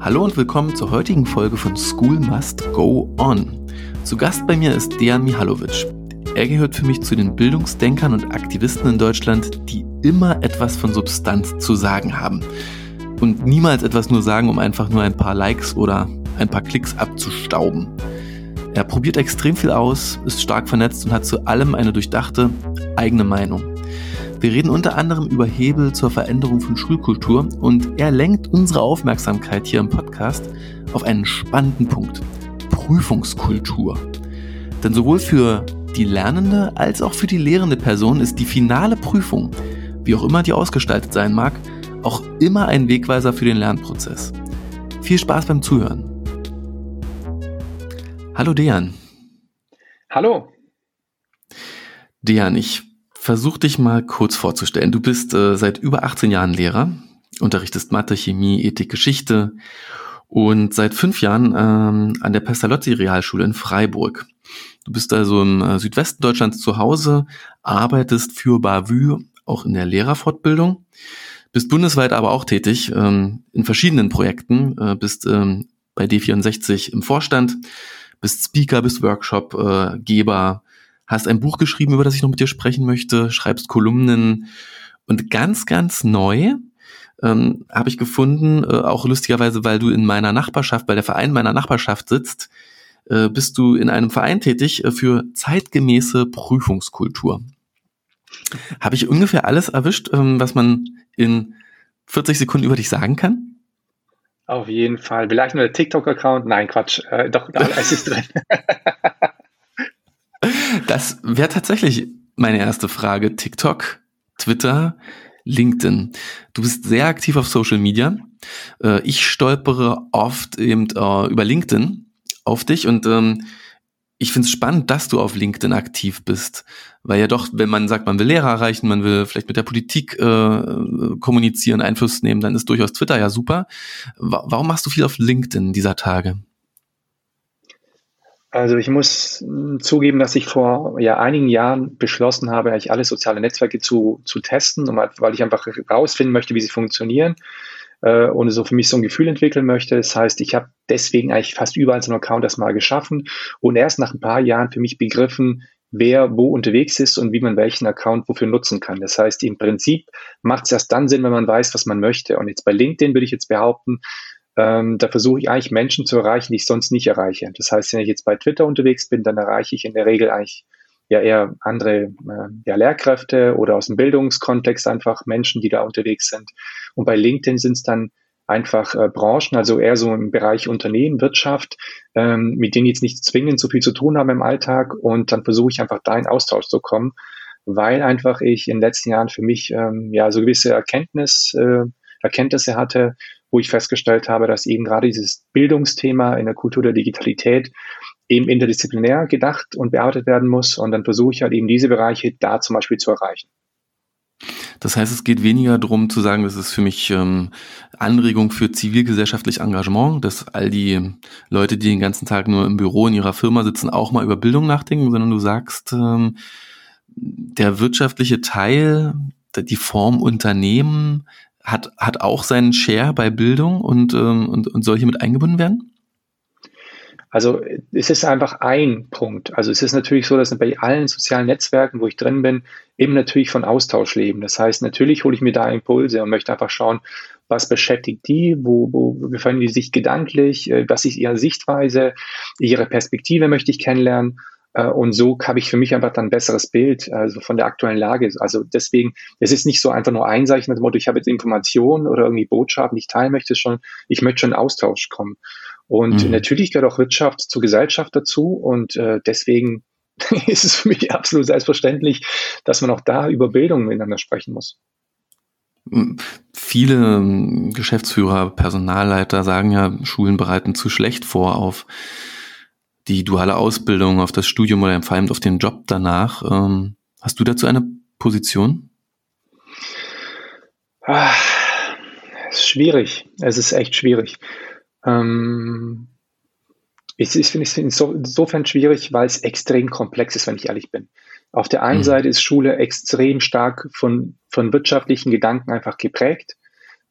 Hallo und willkommen zur heutigen Folge von School Must Go On. Zu Gast bei mir ist Dejan Mihalovic. Er gehört für mich zu den Bildungsdenkern und Aktivisten in Deutschland, die immer etwas von Substanz zu sagen haben. Und niemals etwas nur sagen, um einfach nur ein paar Likes oder ein paar Klicks abzustauben. Er probiert extrem viel aus, ist stark vernetzt und hat zu allem eine durchdachte eigene Meinung. Wir reden unter anderem über Hebel zur Veränderung von Schulkultur und er lenkt unsere Aufmerksamkeit hier im Podcast auf einen spannenden Punkt. Prüfungskultur. Denn sowohl für die lernende als auch für die lehrende Person ist die finale Prüfung, wie auch immer die ausgestaltet sein mag, auch immer ein Wegweiser für den Lernprozess. Viel Spaß beim Zuhören. Hallo Dejan. Hallo. Dejan, ich versuche dich mal kurz vorzustellen. Du bist äh, seit über 18 Jahren Lehrer, unterrichtest Mathe, Chemie, Ethik, Geschichte und seit fünf Jahren ähm, an der Pestalozzi Realschule in Freiburg. Du bist also im äh, Südwesten Deutschlands zu Hause, arbeitest für Bavü auch in der Lehrerfortbildung, bist bundesweit aber auch tätig ähm, in verschiedenen Projekten, äh, bist ähm, bei D64 im Vorstand, bist Speaker, bist Workshop-Geber, hast ein Buch geschrieben, über das ich noch mit dir sprechen möchte, schreibst Kolumnen und ganz, ganz neu ähm, habe ich gefunden, äh, auch lustigerweise, weil du in meiner Nachbarschaft, bei der Verein meiner Nachbarschaft sitzt, äh, bist du in einem Verein tätig äh, für zeitgemäße Prüfungskultur. Habe ich ungefähr alles erwischt, ähm, was man in 40 Sekunden über dich sagen kann? Auf jeden Fall. Vielleicht nur der TikTok-Account? Nein, Quatsch. Äh, doch, es ist drin. das wäre tatsächlich meine erste Frage. TikTok, Twitter, LinkedIn. Du bist sehr aktiv auf Social Media. Äh, ich stolpere oft eben äh, über LinkedIn auf dich und ähm, ich finde es spannend, dass du auf LinkedIn aktiv bist, weil ja doch, wenn man sagt, man will Lehrer erreichen, man will vielleicht mit der Politik äh, kommunizieren, Einfluss nehmen, dann ist durchaus Twitter ja super. Warum machst du viel auf LinkedIn dieser Tage? Also ich muss zugeben, dass ich vor ja, einigen Jahren beschlossen habe, eigentlich alle soziale Netzwerke zu, zu testen, weil ich einfach herausfinden möchte, wie sie funktionieren äh, und so für mich so ein Gefühl entwickeln möchte. Das heißt, ich habe deswegen eigentlich fast überall so einen Account erstmal geschaffen und erst nach ein paar Jahren für mich begriffen, wer wo unterwegs ist und wie man welchen Account wofür nutzen kann. Das heißt, im Prinzip macht es erst dann Sinn, wenn man weiß, was man möchte. Und jetzt bei LinkedIn würde ich jetzt behaupten, ähm, da versuche ich eigentlich Menschen zu erreichen, die ich sonst nicht erreiche. Das heißt, wenn ich jetzt bei Twitter unterwegs bin, dann erreiche ich in der Regel eigentlich ja eher andere äh, ja, Lehrkräfte oder aus dem Bildungskontext einfach Menschen, die da unterwegs sind. Und bei LinkedIn sind es dann einfach äh, Branchen, also eher so im Bereich Unternehmen, Wirtschaft, ähm, mit denen jetzt nicht zwingend so viel zu tun haben im Alltag. Und dann versuche ich einfach da in Austausch zu kommen, weil einfach ich in den letzten Jahren für mich ähm, ja so gewisse Erkenntnis, äh, Erkenntnisse hatte, wo ich festgestellt habe, dass eben gerade dieses Bildungsthema in der Kultur der Digitalität eben interdisziplinär gedacht und bearbeitet werden muss. Und dann versuche ich halt eben diese Bereiche da zum Beispiel zu erreichen. Das heißt, es geht weniger darum zu sagen, das ist für mich ähm, Anregung für zivilgesellschaftlich Engagement, dass all die Leute, die den ganzen Tag nur im Büro in ihrer Firma sitzen, auch mal über Bildung nachdenken, sondern du sagst, ähm, der wirtschaftliche Teil, die Form Unternehmen hat, hat auch seinen Share bei Bildung und, ähm, und, und soll hier mit eingebunden werden? Also es ist einfach ein Punkt. Also es ist natürlich so, dass bei allen sozialen Netzwerken, wo ich drin bin, eben natürlich von Austausch leben. Das heißt, natürlich hole ich mir da Impulse und möchte einfach schauen, was beschäftigt die, wo, wo befinden die sich gedanklich, äh, was ist ihre Sichtweise, ihre Perspektive möchte ich kennenlernen. Äh, und so habe ich für mich einfach dann ein besseres Bild also von der aktuellen Lage. Also deswegen, es ist nicht so einfach nur einseitig nach dem Motto, ich habe jetzt Informationen oder irgendwie Botschaften, die ich teilen möchte, schon, ich möchte schon in Austausch kommen. Und mhm. natürlich gehört auch Wirtschaft zur Gesellschaft dazu und äh, deswegen ist es für mich absolut selbstverständlich, dass man auch da über Bildung miteinander sprechen muss. Viele ähm, Geschäftsführer, Personalleiter sagen ja, Schulen bereiten zu schlecht vor auf die duale Ausbildung, auf das Studium oder vor allem auf den Job danach. Ähm, hast du dazu eine Position? Ah, es ist schwierig. Es ist echt schwierig. Ähm, ich, ich finde es insofern schwierig, weil es extrem komplex ist, wenn ich ehrlich bin. Auf der einen mhm. Seite ist Schule extrem stark von, von wirtschaftlichen Gedanken einfach geprägt.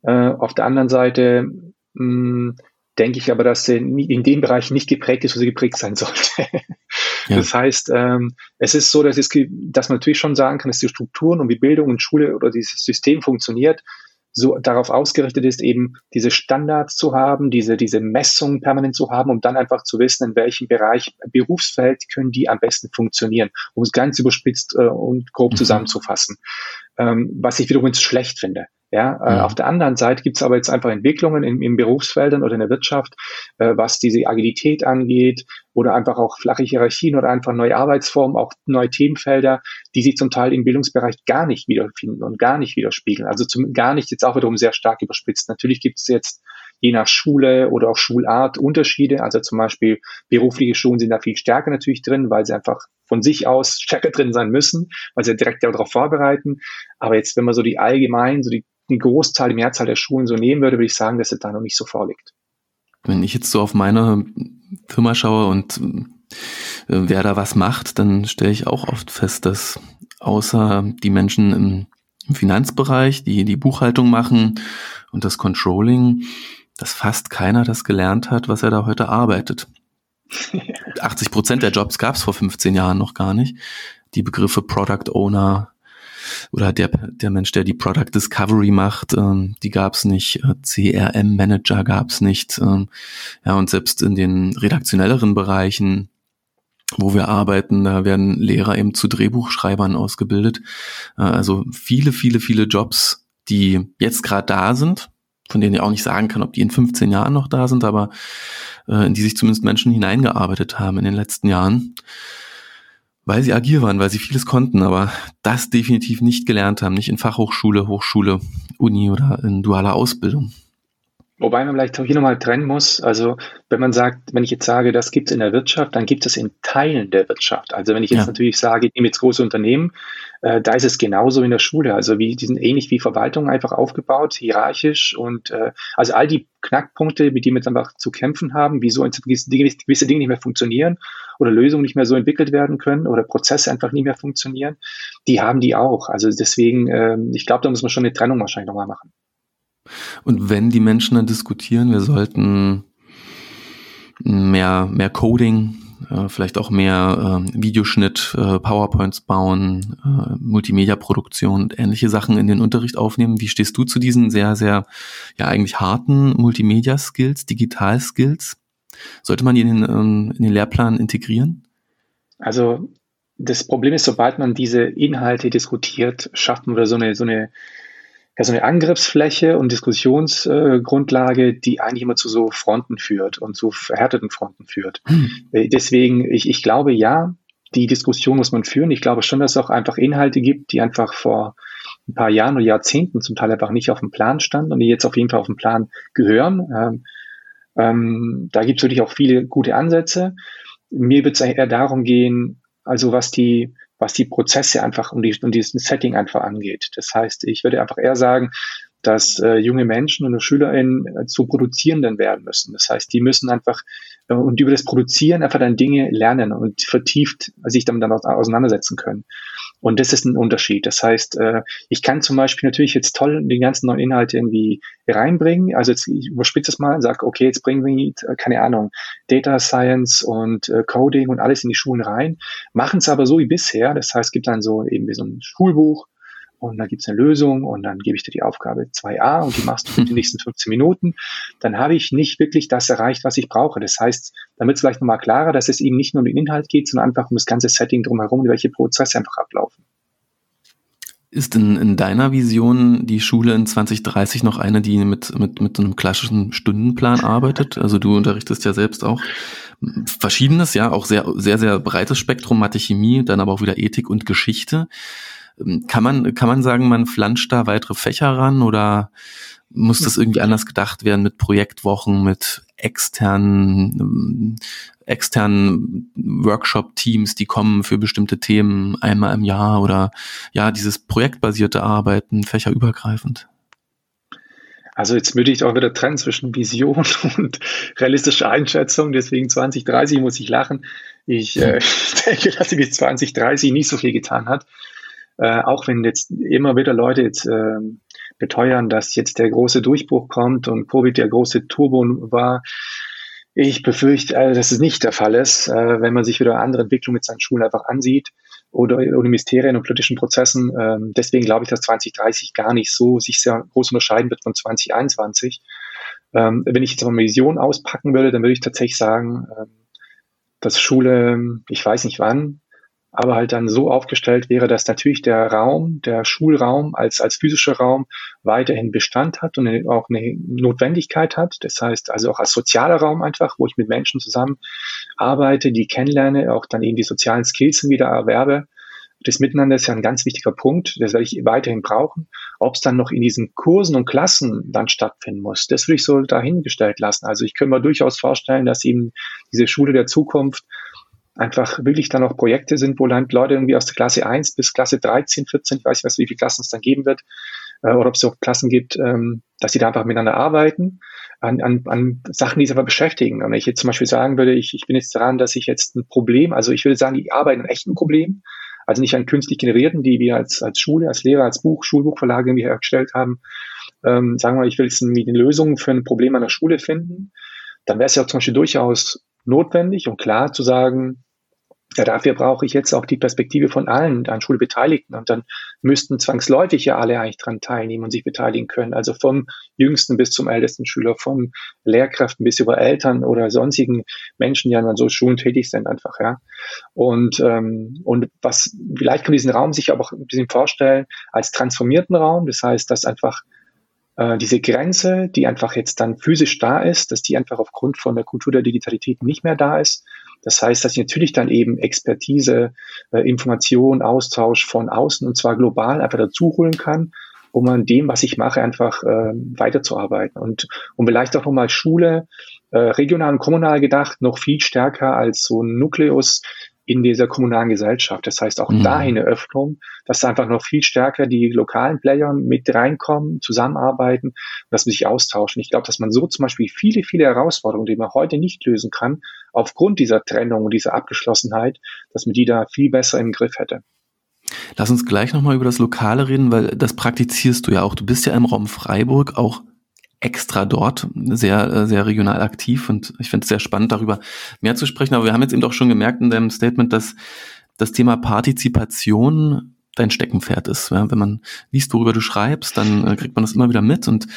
Äh, auf der anderen Seite mh, hm, denke ich aber, dass sie in dem Bereich nicht geprägt ist, wo sie geprägt sein sollte. Ja. Das heißt, ähm, es ist so, dass, es, dass man natürlich schon sagen kann, dass die Strukturen und wie Bildung und Schule oder dieses System funktioniert, so darauf ausgerichtet ist, eben diese Standards zu haben, diese, diese Messungen permanent zu haben, um dann einfach zu wissen, in welchem Bereich Berufsfeld können die am besten funktionieren, um es ganz überspitzt äh, und grob mhm. zusammenzufassen. Ähm, was ich wiederum schlecht finde. Ja, äh, auf der anderen Seite gibt es aber jetzt einfach Entwicklungen in, in Berufsfeldern oder in der Wirtschaft, äh, was diese Agilität angeht oder einfach auch flache Hierarchien oder einfach neue Arbeitsformen, auch neue Themenfelder, die sich zum Teil im Bildungsbereich gar nicht wiederfinden und gar nicht widerspiegeln. Also zum, gar nicht jetzt auch wiederum sehr stark überspitzt. Natürlich gibt es jetzt je nach Schule oder auch Schulart Unterschiede. Also zum Beispiel berufliche Schulen sind da viel stärker natürlich drin, weil sie einfach von sich aus stärker drin sein müssen, weil sie direkt darauf vorbereiten. Aber jetzt, wenn man so die allgemein, so die einen Großteil, die Mehrzahl der Schulen so nehmen würde, würde ich sagen, dass es da noch nicht so vorliegt. Wenn ich jetzt so auf meine Firma schaue und äh, wer da was macht, dann stelle ich auch oft fest, dass außer die Menschen im, im Finanzbereich, die die Buchhaltung machen und das Controlling, dass fast keiner das gelernt hat, was er da heute arbeitet. 80 Prozent der Jobs gab es vor 15 Jahren noch gar nicht. Die Begriffe Product Owner, oder der, der Mensch, der die Product Discovery macht, ähm, die gab es nicht, äh, CRM-Manager gab es nicht. Ähm, ja, und selbst in den redaktionelleren Bereichen, wo wir arbeiten, da werden Lehrer eben zu Drehbuchschreibern ausgebildet. Äh, also viele, viele, viele Jobs, die jetzt gerade da sind, von denen ich auch nicht sagen kann, ob die in 15 Jahren noch da sind, aber äh, in die sich zumindest Menschen hineingearbeitet haben in den letzten Jahren weil sie agil waren, weil sie vieles konnten, aber das definitiv nicht gelernt haben, nicht in Fachhochschule, Hochschule, Uni oder in dualer Ausbildung. Wobei man vielleicht auch hier nochmal trennen muss. Also, wenn man sagt, wenn ich jetzt sage, das gibt es in der Wirtschaft, dann gibt es in Teilen der Wirtschaft. Also, wenn ich jetzt ja. natürlich sage, ich nehme jetzt große Unternehmen, äh, da ist es genauso in der Schule. Also, wie, die sind ähnlich wie Verwaltung einfach aufgebaut, hierarchisch und äh, also all die Knackpunkte, mit denen wir jetzt einfach zu kämpfen haben, wieso gewisse Dinge, gewisse Dinge nicht mehr funktionieren oder Lösungen nicht mehr so entwickelt werden können oder Prozesse einfach nicht mehr funktionieren, die haben die auch. Also deswegen, äh, ich glaube, da muss man schon eine Trennung wahrscheinlich nochmal machen. Und wenn die Menschen dann diskutieren, wir sollten mehr, mehr Coding, äh, vielleicht auch mehr äh, Videoschnitt, äh, PowerPoints bauen, äh, Multimedia-Produktion und ähnliche Sachen in den Unterricht aufnehmen. Wie stehst du zu diesen sehr, sehr, ja eigentlich harten Multimedia-Skills, Digital-Skills? Sollte man die in den, ähm, in den Lehrplan integrieren? Also das Problem ist, sobald man diese Inhalte diskutiert, schafft man wieder so eine, so eine ja, so eine Angriffsfläche und Diskussionsgrundlage, äh, die eigentlich immer zu so Fronten führt und zu verhärteten Fronten führt. Hm. Äh, deswegen, ich, ich glaube, ja, die Diskussion muss man führen. Ich glaube schon, dass es auch einfach Inhalte gibt, die einfach vor ein paar Jahren oder Jahrzehnten zum Teil einfach nicht auf dem Plan standen und die jetzt auf jeden Fall auf dem Plan gehören. Ähm, ähm, da gibt es wirklich auch viele gute Ansätze. Mir wird es eher darum gehen, also was die was die Prozesse einfach und, die, und diesen Setting einfach angeht. Das heißt, ich würde einfach eher sagen, dass äh, junge Menschen und SchülerInnen äh, zu Produzierenden werden müssen. Das heißt, die müssen einfach und über das Produzieren einfach dann Dinge lernen und vertieft sich damit dann auseinandersetzen können. Und das ist ein Unterschied. Das heißt, äh, ich kann zum Beispiel natürlich jetzt toll die ganzen neuen Inhalte irgendwie reinbringen. Also jetzt ich überspitze es mal und sage, okay, jetzt bringen wir, äh, keine Ahnung, Data Science und äh, Coding und alles in die Schulen rein, machen es aber so wie bisher. Das heißt, es gibt dann so eben wie so ein Schulbuch, und dann gibt es eine Lösung und dann gebe ich dir die Aufgabe 2a und die machst du für die nächsten 15 Minuten, dann habe ich nicht wirklich das erreicht, was ich brauche. Das heißt, damit es vielleicht nochmal klarer, dass es eben nicht nur um den Inhalt geht, sondern einfach um das ganze Setting drumherum, welche Prozesse einfach ablaufen. Ist in, in deiner Vision die Schule in 2030 noch eine, die mit, mit, mit einem klassischen Stundenplan arbeitet? Also du unterrichtest ja selbst auch Verschiedenes, ja, auch sehr, sehr, sehr breites Spektrum, Mathe, Chemie, dann aber auch wieder Ethik und Geschichte. Ähm, kann man, kann man sagen, man flanscht da weitere Fächer ran oder muss das irgendwie anders gedacht werden mit Projektwochen, mit externen, ähm, externen Workshop-Teams, die kommen für bestimmte Themen einmal im Jahr oder ja, dieses projektbasierte Arbeiten, fächerübergreifend? Also jetzt würde ich auch wieder trennen zwischen Vision und realistischer Einschätzung. Deswegen 2030 muss ich lachen. Ich äh, denke, dass bis 2030 nicht so viel getan hat. Äh, auch wenn jetzt immer wieder Leute jetzt äh, beteuern, dass jetzt der große Durchbruch kommt und Covid der große Turbo war. Ich befürchte, also, dass es nicht der Fall ist, äh, wenn man sich wieder andere Entwicklungen mit seinen Schulen einfach ansieht oder, oder Mysterien und politischen Prozessen. Ähm, deswegen glaube ich, dass 2030 gar nicht so sich sehr groß unterscheiden wird von 2021. Ähm, wenn ich jetzt mal eine Vision auspacken würde, dann würde ich tatsächlich sagen, ähm, dass Schule, ich weiß nicht wann, aber halt dann so aufgestellt wäre, dass natürlich der Raum, der Schulraum als, als physischer Raum weiterhin Bestand hat und auch eine Notwendigkeit hat. Das heißt also auch als sozialer Raum einfach, wo ich mit Menschen zusammen arbeite, die kennenlerne, auch dann eben die sozialen Skills wieder erwerbe. Das Miteinander ist ja ein ganz wichtiger Punkt, das werde ich weiterhin brauchen. Ob es dann noch in diesen Kursen und Klassen dann stattfinden muss, das würde ich so dahingestellt lassen. Also ich könnte mir durchaus vorstellen, dass eben diese Schule der Zukunft einfach wirklich dann auch Projekte sind, wo Leute irgendwie aus der Klasse 1 bis Klasse 13, 14, ich weiß nicht, wie viele Klassen es dann geben wird, äh, oder ob es auch Klassen gibt, ähm, dass sie da einfach miteinander arbeiten, an, an, an Sachen, die sie aber beschäftigen. Und wenn ich jetzt zum Beispiel sagen würde, ich, ich bin jetzt daran, dass ich jetzt ein Problem, also ich würde sagen, die arbeiten an echten Problem, also nicht an künstlich generierten, die wir als, als Schule, als Lehrer, als Buch, Schulbuchverlage irgendwie hergestellt haben. Ähm, sagen wir mal, ich will jetzt eine Lösung für ein Problem an der Schule finden, dann wäre es ja zum Beispiel durchaus notwendig und klar zu sagen, ja, dafür brauche ich jetzt auch die Perspektive von allen an Schule Beteiligten. Und dann müssten zwangsläufig ja alle eigentlich dran teilnehmen und sich beteiligen können. Also vom jüngsten bis zum ältesten Schüler, von Lehrkräften bis über Eltern oder sonstigen Menschen, die an so Schulen tätig sind einfach, ja. Und, ähm, und was, vielleicht kann diesen Raum sich aber auch ein bisschen vorstellen als transformierten Raum. Das heißt, dass einfach äh, diese Grenze, die einfach jetzt dann physisch da ist, dass die einfach aufgrund von der Kultur der Digitalität nicht mehr da ist. Das heißt, dass ich natürlich dann eben Expertise, äh, Information, Austausch von außen und zwar global einfach dazu holen kann, um an dem, was ich mache, einfach äh, weiterzuarbeiten. Und um vielleicht auch nochmal Schule, äh, regional und kommunal gedacht, noch viel stärker als so ein Nukleus in dieser kommunalen Gesellschaft. Das heißt auch mhm. dahin eine Öffnung, dass einfach noch viel stärker die lokalen Player mit reinkommen, zusammenarbeiten, dass man sich austauschen. Ich glaube, dass man so zum Beispiel viele, viele Herausforderungen, die man heute nicht lösen kann, aufgrund dieser Trennung und dieser Abgeschlossenheit, dass man die da viel besser im Griff hätte. Lass uns gleich nochmal über das Lokale reden, weil das praktizierst du ja auch. Du bist ja im Raum Freiburg auch extra dort, sehr, äh, sehr regional aktiv und ich finde es sehr spannend, darüber mehr zu sprechen. Aber wir haben jetzt eben doch schon gemerkt in deinem Statement, dass das Thema Partizipation dein Steckenpferd ist. Ja, wenn man liest, worüber du schreibst, dann äh, kriegt man das immer wieder mit. Und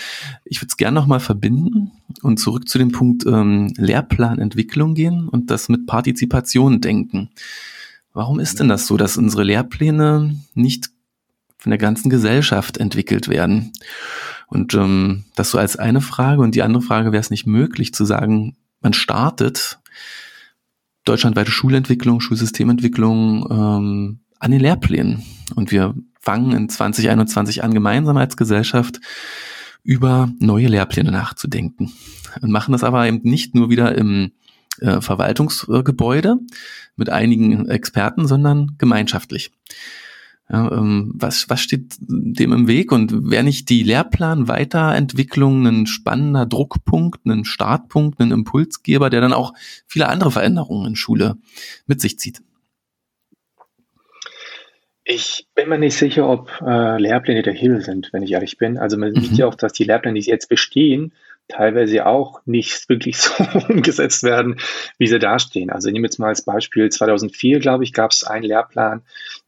ich würde es gerne nochmal verbinden und zurück zu dem Punkt ähm, Lehrplanentwicklung gehen und das mit Partizipation denken. Warum ist denn das so, dass unsere Lehrpläne nicht von der ganzen Gesellschaft entwickelt werden? Und ähm, das so als eine Frage. Und die andere Frage wäre es nicht möglich zu sagen, man startet deutschlandweite Schulentwicklung, Schulsystementwicklung ähm, an den Lehrplänen. Und wir fangen in 2021 an, gemeinsam als Gesellschaft über neue Lehrpläne nachzudenken. Und machen das aber eben nicht nur wieder im äh, Verwaltungsgebäude mit einigen Experten, sondern gemeinschaftlich. Ja, ähm, was, was steht dem im Weg und wäre nicht die Lehrplan-Weiterentwicklung ein spannender Druckpunkt, ein Startpunkt, ein Impulsgeber, der dann auch viele andere Veränderungen in Schule mit sich zieht? Ich bin mir nicht sicher, ob äh, Lehrpläne der Hebel sind, wenn ich ehrlich bin. Also man mhm. sieht ja auch, dass die Lehrpläne, die jetzt bestehen, teilweise auch nicht wirklich so umgesetzt werden, wie sie dastehen. Also ich nehme jetzt mal als Beispiel 2004, glaube ich, gab es einen Lehrplan,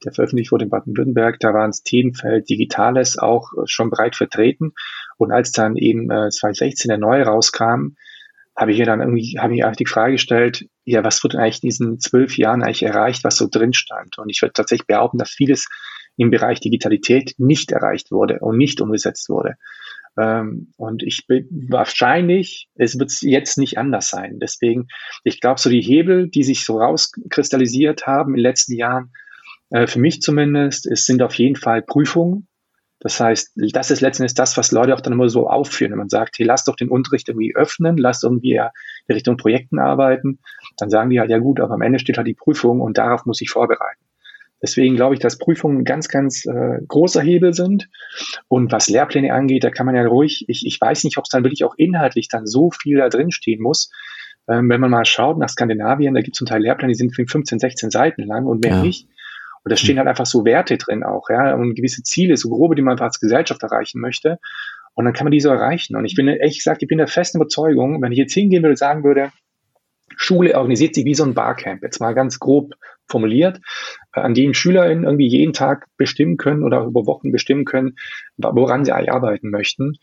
der veröffentlicht wurde in Baden-Württemberg. Da war das Themenfeld Digitales auch schon breit vertreten. Und als dann eben äh, 2016 der neue rauskam, habe ich mir dann irgendwie, habe ich die Frage gestellt, ja, was wurde eigentlich in diesen zwölf Jahren eigentlich erreicht, was so drin stand? Und ich würde tatsächlich behaupten, dass vieles im Bereich Digitalität nicht erreicht wurde und nicht umgesetzt wurde. Ähm, und ich bin wahrscheinlich, es wird jetzt nicht anders sein. Deswegen, ich glaube, so die Hebel, die sich so rauskristallisiert haben in den letzten Jahren, äh, für mich zumindest, es sind auf jeden Fall Prüfungen. Das heißt, das ist letztendlich das, was Leute auch dann immer so aufführen. Wenn man sagt, hey, lass doch den Unterricht irgendwie öffnen, lass irgendwie in Richtung Projekten arbeiten, dann sagen die halt, ja gut, aber am Ende steht halt die Prüfung und darauf muss ich vorbereiten. Deswegen glaube ich, dass Prüfungen ein ganz, ganz äh, großer Hebel sind. Und was Lehrpläne angeht, da kann man ja ruhig, ich, ich weiß nicht, ob es dann wirklich auch inhaltlich dann so viel da drin stehen muss. Ähm, wenn man mal schaut nach Skandinavien, da gibt es zum Teil Lehrpläne, die sind 15, 16 Seiten lang und mehr ja. nicht. Und da stehen halt einfach so Werte drin auch, ja, und gewisse Ziele, so grobe, die man einfach als Gesellschaft erreichen möchte. Und dann kann man diese erreichen. Und ich bin, ehrlich gesagt, ich bin der festen Überzeugung, wenn ich jetzt hingehen würde und sagen würde, Schule organisiert sich wie so ein Barcamp, jetzt mal ganz grob formuliert, äh, an dem SchülerInnen irgendwie jeden Tag bestimmen können oder über Wochen bestimmen können, woran sie eigentlich arbeiten möchten.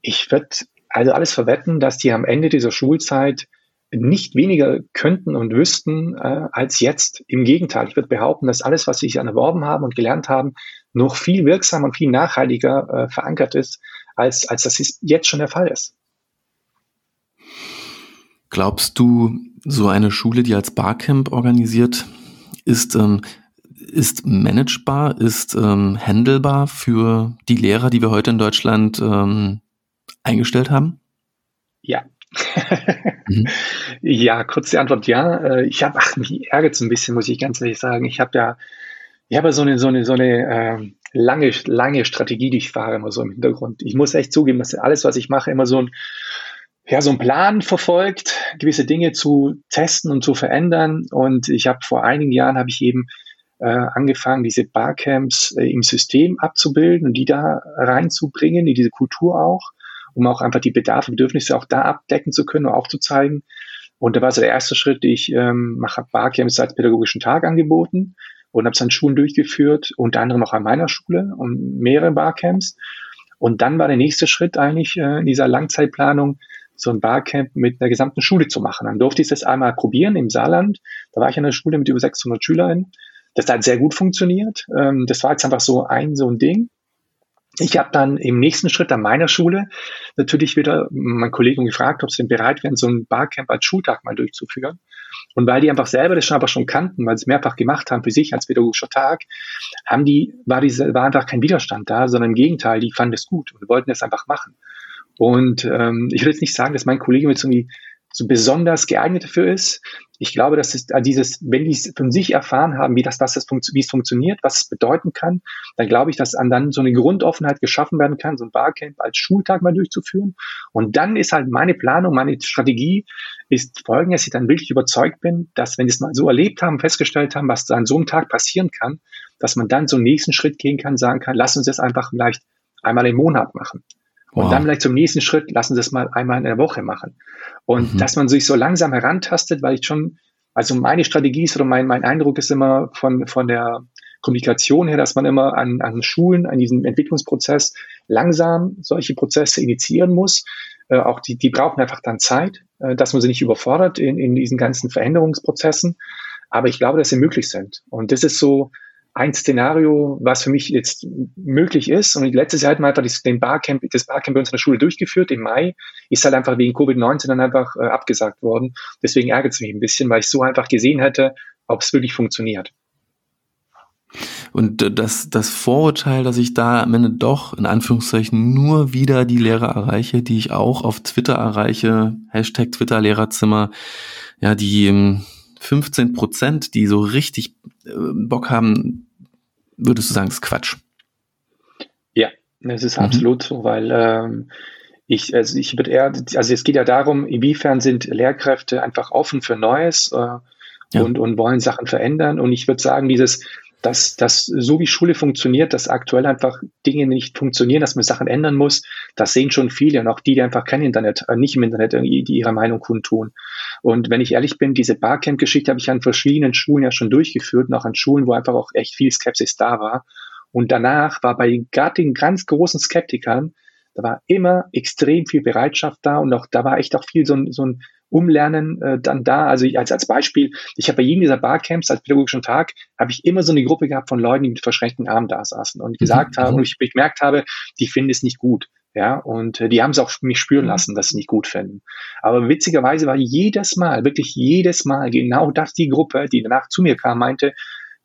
Ich würde also alles verwetten, dass die am Ende dieser Schulzeit nicht weniger könnten und wüssten äh, als jetzt. Im Gegenteil, ich würde behaupten, dass alles, was sie sich erworben haben und gelernt haben, noch viel wirksamer und viel nachhaltiger äh, verankert ist, als, als das jetzt schon der Fall ist. Glaubst du, so eine Schule, die als Barcamp organisiert, ist, ähm, ist managebar, ist ähm, handelbar für die Lehrer, die wir heute in Deutschland ähm, eingestellt haben? Ja. mhm. Ja, kurze Antwort ja. Äh, ich habe, ach, mich ärgert es ein bisschen, muss ich ganz ehrlich sagen. Ich habe ja, ich habe so eine, so eine, so eine äh, lange, lange Strategie, die ich fahre, immer so im Hintergrund. Ich muss echt zugeben, dass alles, was ich mache, immer so ein, ja, so einen Plan verfolgt, gewisse Dinge zu testen und zu verändern. Und ich habe vor einigen Jahren habe ich eben äh, angefangen, diese Barcamps äh, im System abzubilden und die da reinzubringen, in diese Kultur auch, um auch einfach die Bedarfe, Bedürfnisse auch da abdecken zu können und aufzuzeigen. Und da war so der erste Schritt, ich ähm, mache Barcamps als pädagogischen Tag angeboten und habe es an Schulen durchgeführt, unter anderem auch an meiner Schule und mehrere Barcamps. Und dann war der nächste Schritt eigentlich äh, in dieser Langzeitplanung, so ein Barcamp mit der gesamten Schule zu machen. Dann durfte ich das einmal probieren im Saarland. Da war ich an der Schule mit über 600 SchülerInnen. Das hat sehr gut funktioniert. Ähm, das war jetzt einfach so ein, so ein Ding. Ich habe dann im nächsten Schritt an meiner Schule natürlich wieder meinen Kollegen gefragt, ob sie denn bereit wären, so ein Barcamp als Schultag mal durchzuführen. Und weil die einfach selber das schon einfach schon kannten, weil sie es mehrfach gemacht haben für sich als pädagogischer Tag, haben die, war diese, war einfach kein Widerstand da, sondern im Gegenteil, die fanden es gut und wollten es einfach machen. Und ähm, ich will jetzt nicht sagen, dass mein Kollege jetzt irgendwie so besonders geeignet dafür ist. Ich glaube, dass es äh, dieses, wenn die es von sich erfahren haben, wie das, was das wie es funktioniert, was es bedeuten kann, dann glaube ich, dass an dann so eine Grundoffenheit geschaffen werden kann, so ein Barcamp als Schultag mal durchzuführen. Und dann ist halt meine Planung, meine Strategie ist folgendes, dass ich dann wirklich überzeugt bin, dass wenn sie es mal so erlebt haben, festgestellt haben, was an so einem Tag passieren kann, dass man dann so einen nächsten Schritt gehen kann, sagen kann, lass uns das einfach vielleicht einmal im Monat machen. Und wow. dann vielleicht zum nächsten Schritt, lassen Sie es mal einmal in der Woche machen. Und mhm. dass man sich so langsam herantastet, weil ich schon, also meine Strategie ist oder mein, mein Eindruck ist immer von, von der Kommunikation her, dass man immer an, an Schulen, an diesem Entwicklungsprozess langsam solche Prozesse initiieren muss. Äh, auch die, die brauchen einfach dann Zeit, äh, dass man sie nicht überfordert in, in diesen ganzen Veränderungsprozessen. Aber ich glaube, dass sie möglich sind. Und das ist so, ein Szenario, was für mich jetzt möglich ist. Und letztes Jahr hatten wir einfach das, den Barcamp, das Barcamp bei uns in der Schule durchgeführt im Mai. Ist halt einfach wegen Covid-19 dann einfach äh, abgesagt worden. Deswegen ärgert es mich ein bisschen, weil ich so einfach gesehen hätte, ob es wirklich funktioniert. Und äh, das, das Vorurteil, dass ich da am Ende doch in Anführungszeichen nur wieder die Lehrer erreiche, die ich auch auf Twitter erreiche, Hashtag Twitter Lehrerzimmer, ja, die 15 ähm, Prozent, die so richtig äh, Bock haben, würdest du sagen, ist Quatsch? Ja, es ist mhm. absolut so, weil ähm, ich, also ich würde eher, also es geht ja darum, inwiefern sind Lehrkräfte einfach offen für Neues äh, ja. und, und wollen Sachen verändern. Und ich würde sagen, dieses, dass, dass so wie Schule funktioniert, dass aktuell einfach Dinge nicht funktionieren, dass man Sachen ändern muss, das sehen schon viele und auch die, die einfach kein Internet, äh, nicht im Internet die ihre Meinung kundtun. Und wenn ich ehrlich bin, diese Barcamp-Geschichte habe ich an verschiedenen Schulen ja schon durchgeführt und auch an Schulen, wo einfach auch echt viel Skepsis da war. Und danach war bei gerade den ganz großen Skeptikern, da war immer extrem viel Bereitschaft da und auch da war echt auch viel so ein, so ein Umlernen äh, dann da. Also ich, als, als Beispiel, ich habe bei jedem dieser Barcamps als pädagogischen Tag, habe ich immer so eine Gruppe gehabt von Leuten, die mit verschränkten Armen da saßen und gesagt mhm. haben, und ich, gemerkt habe, die finden es nicht gut. Ja, und äh, die haben es auch mich spüren mhm. lassen, dass sie nicht gut finden. Aber witzigerweise war jedes Mal, wirklich jedes Mal genau das die Gruppe, die danach zu mir kam, meinte,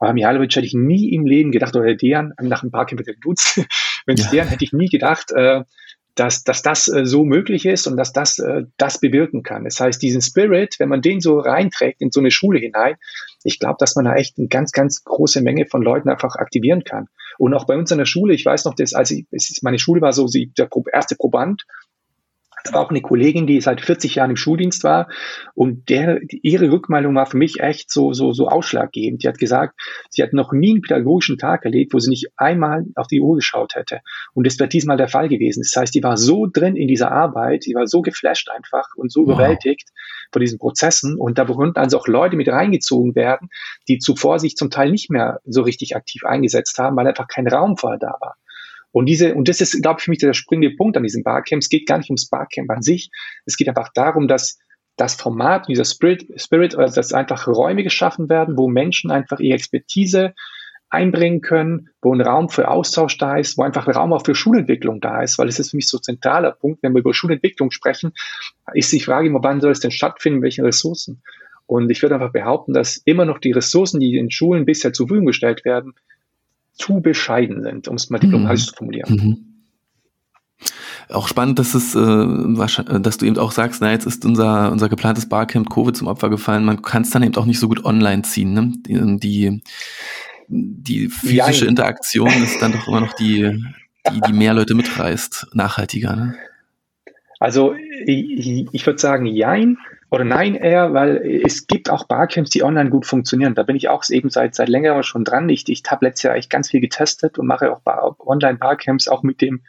aber Mihailovic hätte ich nie im Leben gedacht, oder Dejan, nach ein paar Kilometern Dudes, wenn es ja. deren hätte ich nie gedacht, äh, dass, dass das äh, so möglich ist und dass das äh, das bewirken kann. Das heißt, diesen Spirit, wenn man den so reinträgt in so eine Schule hinein, ich glaube, dass man da echt eine ganz, ganz große Menge von Leuten einfach aktivieren kann. Und auch bei uns in der Schule, ich weiß noch, dass, als ich, meine Schule war so, der erste Proband, Das war auch eine Kollegin, die seit 40 Jahren im Schuldienst war und der, ihre Rückmeldung war für mich echt so, so, so ausschlaggebend. Die hat gesagt, sie hat noch nie einen pädagogischen Tag erlebt, wo sie nicht einmal auf die Uhr geschaut hätte. Und das wäre diesmal der Fall gewesen. Das heißt, die war so drin in dieser Arbeit, die war so geflasht einfach und so wow. überwältigt von diesen Prozessen. Und da konnten also auch Leute mit reingezogen werden, die zuvor sich zum Teil nicht mehr so richtig aktiv eingesetzt haben, weil einfach kein Raum vorher da war. Und diese, und das ist, glaube ich, für mich der springende Punkt an diesem Barcamp. Es geht gar nicht ums Barcamp an sich. Es geht einfach darum, dass das Format, dieser Spirit, Spirit, also dass einfach Räume geschaffen werden, wo Menschen einfach ihre Expertise einbringen können, wo ein Raum für Austausch da ist, wo einfach ein Raum auch für Schulentwicklung da ist, weil es ist für mich so ein zentraler Punkt, wenn wir über Schulentwicklung sprechen, ist die Frage immer, wann soll es denn stattfinden, welche Ressourcen? Und ich würde einfach behaupten, dass immer noch die Ressourcen, die in Schulen bisher zur Verfügung gestellt werden, zu bescheiden sind, um es mal diplomatisch mhm. zu formulieren. Mhm. Auch spannend, dass es, äh, dass du eben auch sagst, na jetzt ist unser unser geplantes Barcamp Covid zum Opfer gefallen. Man kann es dann eben auch nicht so gut online ziehen. Ne? Die die physische ja, Interaktion ist dann doch immer noch die die die mehr Leute mitreißt, nachhaltiger. Ne? Also ich, ich würde sagen, jein oder nein eher, weil es gibt auch Barcamps, die online gut funktionieren. Da bin ich auch eben seit, seit längerem schon dran. Ich, ich habe letztes Jahr echt ganz viel getestet und mache auch Bar Online-Barcamps auch mit dem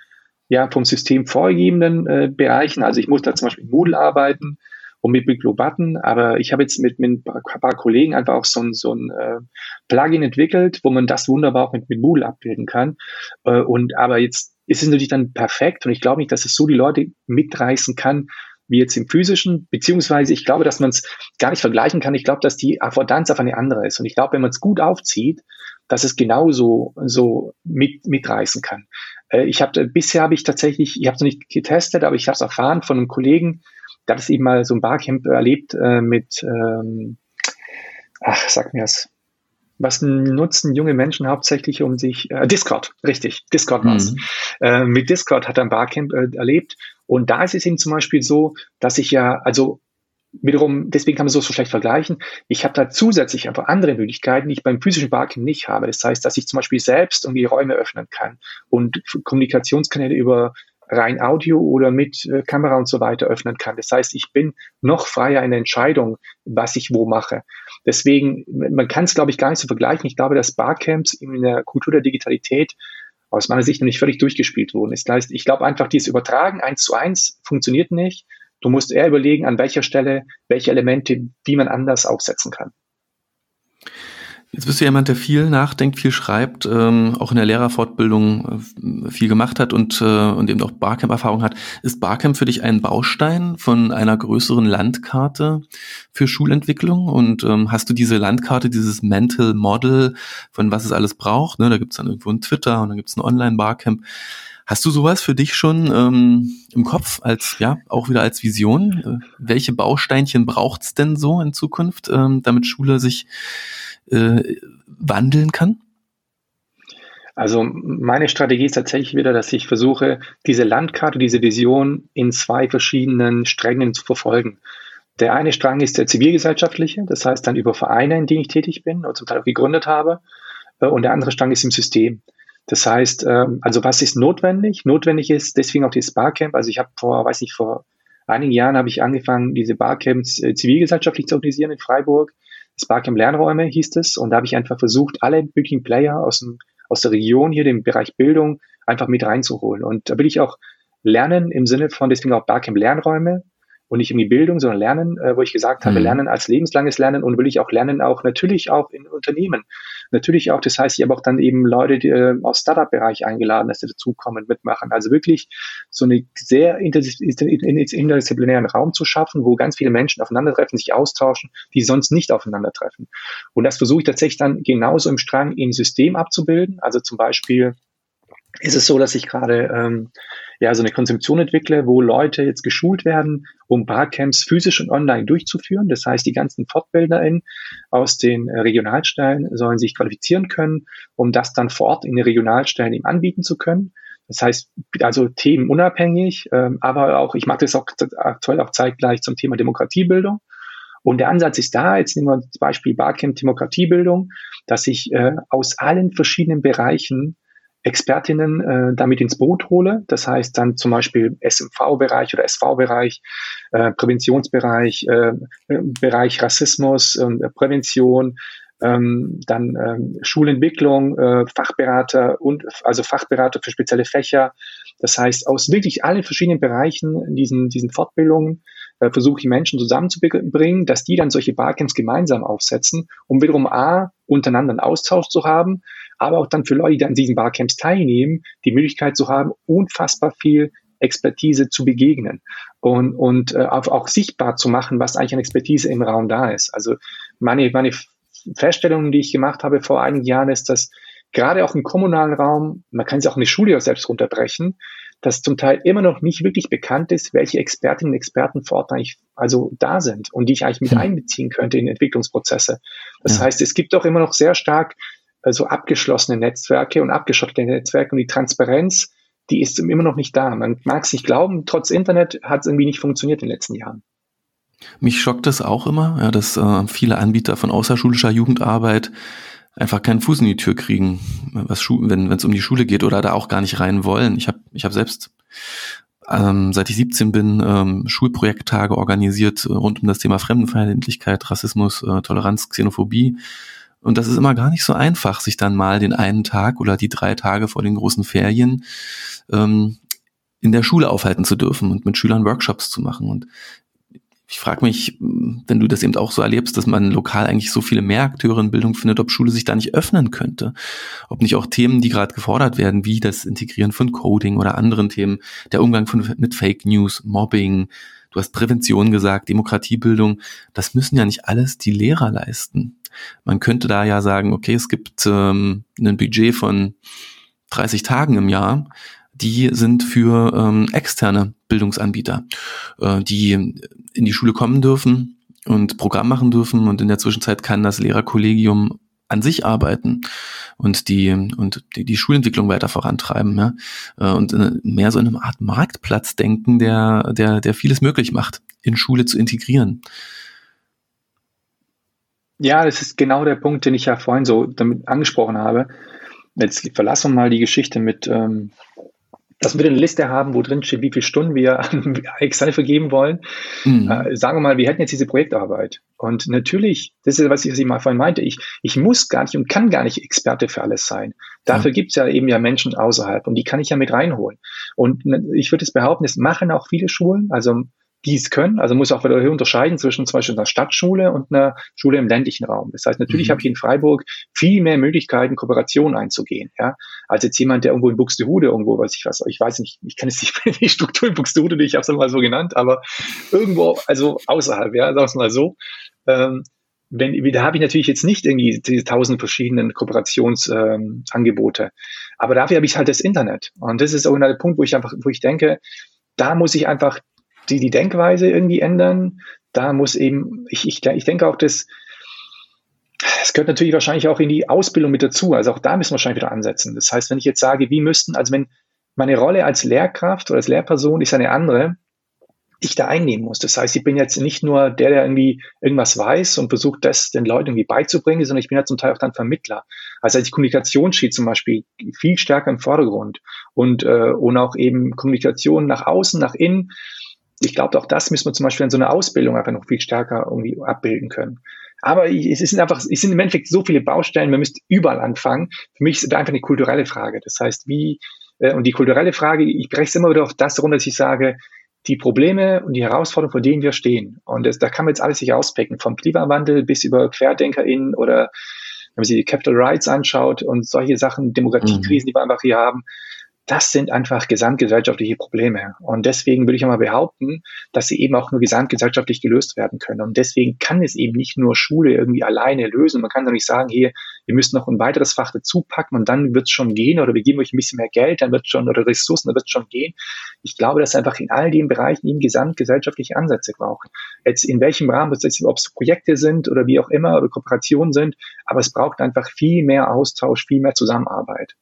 ja vom System vorgegebenen äh, Bereichen. Also ich muss da zum Beispiel in Moodle arbeiten und mit Button, aber ich habe jetzt mit, mit ein paar Kollegen einfach auch so ein, so ein äh, Plugin entwickelt, wo man das wunderbar auch mit, mit Moodle abbilden kann. Äh, und aber jetzt ist es natürlich dann perfekt und ich glaube nicht, dass es so die Leute mitreißen kann, wie jetzt im physischen, beziehungsweise ich glaube, dass man es gar nicht vergleichen kann. Ich glaube, dass die Affordanz auf eine andere ist. Und ich glaube, wenn man es gut aufzieht, dass es genauso so mit, mitreißen kann. Äh, ich habe bisher habe ich tatsächlich, ich habe es noch nicht getestet, aber ich habe es erfahren von einem Kollegen, der hat es eben mal so ein Barcamp erlebt äh, mit, ähm, ach, sag mir es, was nutzen junge Menschen hauptsächlich um sich, äh, Discord, richtig, Discord war's. Mhm. Äh, mit Discord hat er ein Barcamp äh, erlebt und da ist es eben zum Beispiel so, dass ich ja, also wiederum, deswegen kann man so, so schlecht vergleichen. Ich habe da zusätzlich einfach andere Möglichkeiten, die ich beim physischen Barcamp nicht habe. Das heißt, dass ich zum Beispiel selbst irgendwie Räume öffnen kann und Kommunikationskanäle über rein Audio oder mit äh, Kamera und so weiter öffnen kann. Das heißt, ich bin noch freier in der Entscheidung, was ich wo mache. Deswegen, man kann es, glaube ich, gar nicht so vergleichen. Ich glaube, dass Barcamps in der Kultur der Digitalität aus meiner Sicht noch nicht völlig durchgespielt wurden. Das heißt, ich glaube einfach, dieses Übertragen eins zu eins funktioniert nicht. Du musst eher überlegen, an welcher Stelle, welche Elemente, wie man anders aufsetzen kann. Jetzt bist du jemand, der viel nachdenkt, viel schreibt, ähm, auch in der Lehrerfortbildung äh, viel gemacht hat und, äh, und eben auch Barcamp-Erfahrung hat. Ist Barcamp für dich ein Baustein von einer größeren Landkarte für Schulentwicklung? Und ähm, hast du diese Landkarte, dieses Mental Model, von was es alles braucht? Ne, da gibt's dann irgendwo ein Twitter und dann gibt's ein Online-Barcamp. Hast du sowas für dich schon ähm, im Kopf als ja auch wieder als Vision? Äh, welche Bausteinchen braucht's denn so in Zukunft, ähm, damit Schule sich äh, wandeln kann? Also meine Strategie ist tatsächlich wieder, dass ich versuche, diese Landkarte, diese Vision in zwei verschiedenen Strängen zu verfolgen. Der eine Strang ist der zivilgesellschaftliche, das heißt dann über Vereine, in denen ich tätig bin und zum Teil auch gegründet habe. Äh, und der andere Strang ist im System. Das heißt, ähm, also was ist notwendig? Notwendig ist deswegen auch das Barcamp. Also ich habe vor, weiß nicht, vor einigen Jahren habe ich angefangen, diese Barcamps äh, zivilgesellschaftlich zu organisieren in Freiburg. Sparkcamp Lernräume hieß es. Und da habe ich einfach versucht, alle möglichen Player aus, dem, aus der Region hier, dem Bereich Bildung, einfach mit reinzuholen. Und da will ich auch lernen im Sinne von, deswegen auch Barcamp Lernräume, und nicht irgendwie Bildung, sondern Lernen, äh, wo ich gesagt habe, mhm. Lernen als lebenslanges Lernen und will ich auch lernen, auch natürlich auch in Unternehmen. Natürlich auch, das heißt, ich habe auch dann eben Leute die, äh, aus Startup-Bereich eingeladen, dass sie dazukommen, mitmachen. Also wirklich so einen sehr interdisziplinären Raum zu schaffen, wo ganz viele Menschen aufeinandertreffen, sich austauschen, die sonst nicht aufeinandertreffen. Und das versuche ich tatsächlich dann genauso im Strang im System abzubilden. Also zum Beispiel ist es so, dass ich gerade ähm, ja so eine Konzeption entwickle, wo Leute jetzt geschult werden, um Barcamps physisch und online durchzuführen. Das heißt, die ganzen FortbildnerInnen aus den äh, Regionalstellen sollen sich qualifizieren können, um das dann vor Ort in den Regionalstellen eben anbieten zu können. Das heißt, also themenunabhängig, ähm, aber auch, ich mache das auch aktuell auch zeitgleich zum Thema Demokratiebildung. Und der Ansatz ist da, jetzt nehmen wir zum Beispiel Barcamp Demokratiebildung, dass ich äh, aus allen verschiedenen Bereichen Expertinnen äh, damit ins Boot hole. Das heißt dann zum Beispiel SMV-Bereich oder SV-Bereich, äh, Präventionsbereich, äh, Bereich Rassismus äh, Prävention, ähm, dann ähm, Schulentwicklung, äh, Fachberater und also Fachberater für spezielle Fächer. Das heißt, aus wirklich allen verschiedenen Bereichen diesen, diesen Fortbildungen äh, versuche ich Menschen zusammenzubringen, dass die dann solche Barcamps gemeinsam aufsetzen, um wiederum A, untereinander einen Austausch zu haben, aber auch dann für Leute, die an diesen Barcamps teilnehmen, die Möglichkeit zu haben, unfassbar viel Expertise zu begegnen und, und äh, auch, sichtbar zu machen, was eigentlich an Expertise im Raum da ist. Also meine, meine Feststellung, die ich gemacht habe vor einigen Jahren, ist, dass gerade auch im kommunalen Raum, man kann es auch in die Schule selbst runterbrechen, dass zum Teil immer noch nicht wirklich bekannt ist, welche Expertinnen und Experten vor Ort eigentlich also da sind und die ich eigentlich mit hm. einbeziehen könnte in Entwicklungsprozesse. Das ja. heißt, es gibt auch immer noch sehr stark also abgeschlossene Netzwerke und abgeschottete Netzwerke und die Transparenz, die ist immer noch nicht da. Man mag es nicht glauben, trotz Internet hat es irgendwie nicht funktioniert in den letzten Jahren. Mich schockt es auch immer, ja, dass äh, viele Anbieter von außerschulischer Jugendarbeit einfach keinen Fuß in die Tür kriegen, was Schu wenn es um die Schule geht oder da auch gar nicht rein wollen. Ich habe ich hab selbst ähm, seit ich 17 bin ähm, Schulprojekttage organisiert äh, rund um das Thema Fremdenfeindlichkeit, Rassismus, äh, Toleranz, Xenophobie. Und das ist immer gar nicht so einfach, sich dann mal den einen Tag oder die drei Tage vor den großen Ferien ähm, in der Schule aufhalten zu dürfen und mit Schülern Workshops zu machen. Und ich frage mich, wenn du das eben auch so erlebst, dass man lokal eigentlich so viele mehr Akteure in Bildung findet, ob Schule sich da nicht öffnen könnte. Ob nicht auch Themen, die gerade gefordert werden, wie das Integrieren von Coding oder anderen Themen, der Umgang von, mit Fake News, Mobbing, du hast Prävention gesagt, Demokratiebildung, das müssen ja nicht alles die Lehrer leisten. Man könnte da ja sagen, okay, es gibt ähm, ein Budget von 30 Tagen im Jahr, die sind für ähm, externe Bildungsanbieter, äh, die in die Schule kommen dürfen und Programm machen dürfen und in der Zwischenzeit kann das Lehrerkollegium an sich arbeiten und die und die, die Schulentwicklung weiter vorantreiben ja? Äh, und mehr so in einer Art Marktplatz denken, der der der vieles möglich macht, in Schule zu integrieren. Ja, das ist genau der Punkt, den ich ja vorhin so damit angesprochen habe. Jetzt verlassen wir mal die Geschichte mit ähm, dass wir eine Liste haben, wo drin steht, wie viele Stunden wir an Externe vergeben wollen. Mhm. Äh, sagen wir mal, wir hätten jetzt diese Projektarbeit. Und natürlich, das ist, was ich, was ich mal vorhin meinte, ich, ich muss gar nicht und kann gar nicht Experte für alles sein. Dafür ja. gibt es ja eben ja Menschen außerhalb und die kann ich ja mit reinholen. Und ne, ich würde es behaupten, es machen auch viele Schulen. Also die es können. Also muss auch wieder unterscheiden zwischen zum Beispiel einer Stadtschule und einer Schule im ländlichen Raum. Das heißt, natürlich mhm. habe ich in Freiburg viel mehr Möglichkeiten, Kooperation einzugehen, ja, als jetzt jemand, der irgendwo in Buxtehude irgendwo, weiß ich was, ich weiß nicht, ich kenne jetzt nicht die Struktur in Buxtehude, ich habe es mal so genannt, aber irgendwo, also außerhalb, ja, sagen wir es mal so. Ähm, wenn, da habe ich natürlich jetzt nicht irgendwie diese tausend verschiedenen Kooperationsangebote. Ähm, aber dafür habe ich halt das Internet. Und das ist auch der Punkt, wo ich einfach, wo ich denke, da muss ich einfach die, die Denkweise irgendwie ändern. Da muss eben, ich, ich, ich denke auch, dass es gehört natürlich wahrscheinlich auch in die Ausbildung mit dazu. Also auch da müssen wir wahrscheinlich wieder ansetzen. Das heißt, wenn ich jetzt sage, wie müssten, also wenn meine Rolle als Lehrkraft oder als Lehrperson ist eine andere, ich da einnehmen muss. Das heißt, ich bin jetzt nicht nur der, der irgendwie irgendwas weiß und versucht, das den Leuten irgendwie beizubringen, sondern ich bin ja zum Teil auch dann Vermittler. Also die Kommunikation steht zum Beispiel viel stärker im Vordergrund und, äh, und auch eben Kommunikation nach außen, nach innen ich glaube, auch das müssen wir zum Beispiel in so einer Ausbildung einfach noch viel stärker irgendwie abbilden können. Aber es sind einfach, es sind im Endeffekt so viele Baustellen, man müsste überall anfangen. Für mich ist es einfach eine kulturelle Frage. Das heißt, wie, äh, und die kulturelle Frage, ich breche es immer wieder auf das runter, dass ich sage, die Probleme und die Herausforderungen, vor denen wir stehen. Und das, da kann man jetzt alles sich auspicken, vom Klimawandel bis über QuerdenkerInnen oder wenn man sich die Capital Rights anschaut und solche Sachen, Demokratiekrisen, mhm. die wir einfach hier haben das sind einfach gesamtgesellschaftliche Probleme. Und deswegen würde ich einmal behaupten, dass sie eben auch nur gesamtgesellschaftlich gelöst werden können. Und deswegen kann es eben nicht nur Schule irgendwie alleine lösen. Man kann doch nicht sagen, hier, wir müssen noch ein weiteres Fach dazu packen und dann wird es schon gehen oder wir geben euch ein bisschen mehr Geld, dann wird schon oder Ressourcen, dann wird es schon gehen. Ich glaube, dass einfach in all den Bereichen eben gesamtgesellschaftliche Ansätze brauchen. Jetzt in welchem Rahmen, ob es Projekte sind oder wie auch immer oder Kooperationen sind, aber es braucht einfach viel mehr Austausch, viel mehr Zusammenarbeit.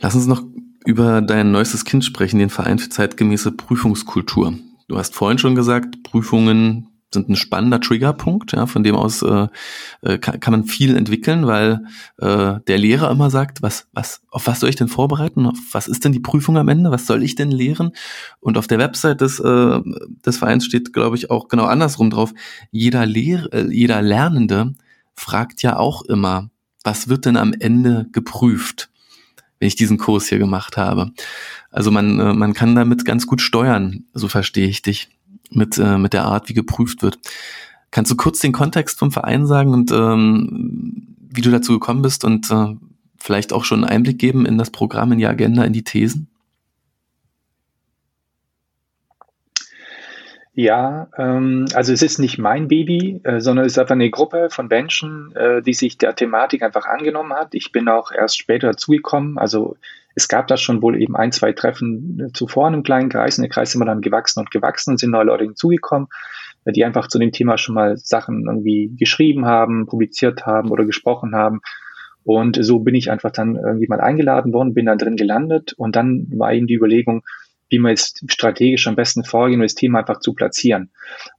Lass uns noch über dein neuestes Kind sprechen, den Verein für zeitgemäße Prüfungskultur. Du hast vorhin schon gesagt, Prüfungen sind ein spannender Triggerpunkt, ja, von dem aus äh, äh, kann, kann man viel entwickeln, weil äh, der Lehrer immer sagt, was, was, auf was soll ich denn vorbereiten? Auf was ist denn die Prüfung am Ende? Was soll ich denn lehren? Und auf der Website des, äh, des Vereins steht, glaube ich, auch genau andersrum drauf. Jeder Lehr äh, jeder Lernende fragt ja auch immer, was wird denn am Ende geprüft, wenn ich diesen Kurs hier gemacht habe? Also man, äh, man kann damit ganz gut steuern, so verstehe ich dich mit, äh, mit der Art, wie geprüft wird. Kannst du kurz den Kontext vom Verein sagen und ähm, wie du dazu gekommen bist und äh, vielleicht auch schon einen Einblick geben in das Programm, in die Agenda, in die Thesen? Ja, ähm, also es ist nicht mein Baby, äh, sondern es ist einfach eine Gruppe von Menschen, äh, die sich der Thematik einfach angenommen hat. Ich bin auch erst später dazugekommen. Also es gab da schon wohl eben ein, zwei Treffen äh, zuvor in einem kleinen Kreis. Und der Kreis ist immer dann gewachsen und gewachsen und sind neue Leute hinzugekommen, äh, die einfach zu dem Thema schon mal Sachen irgendwie geschrieben haben, publiziert haben oder gesprochen haben. Und so bin ich einfach dann irgendwie mal eingeladen worden, bin dann drin gelandet und dann war eben die Überlegung, wie man jetzt strategisch am besten vorgehen, um das Thema einfach zu platzieren.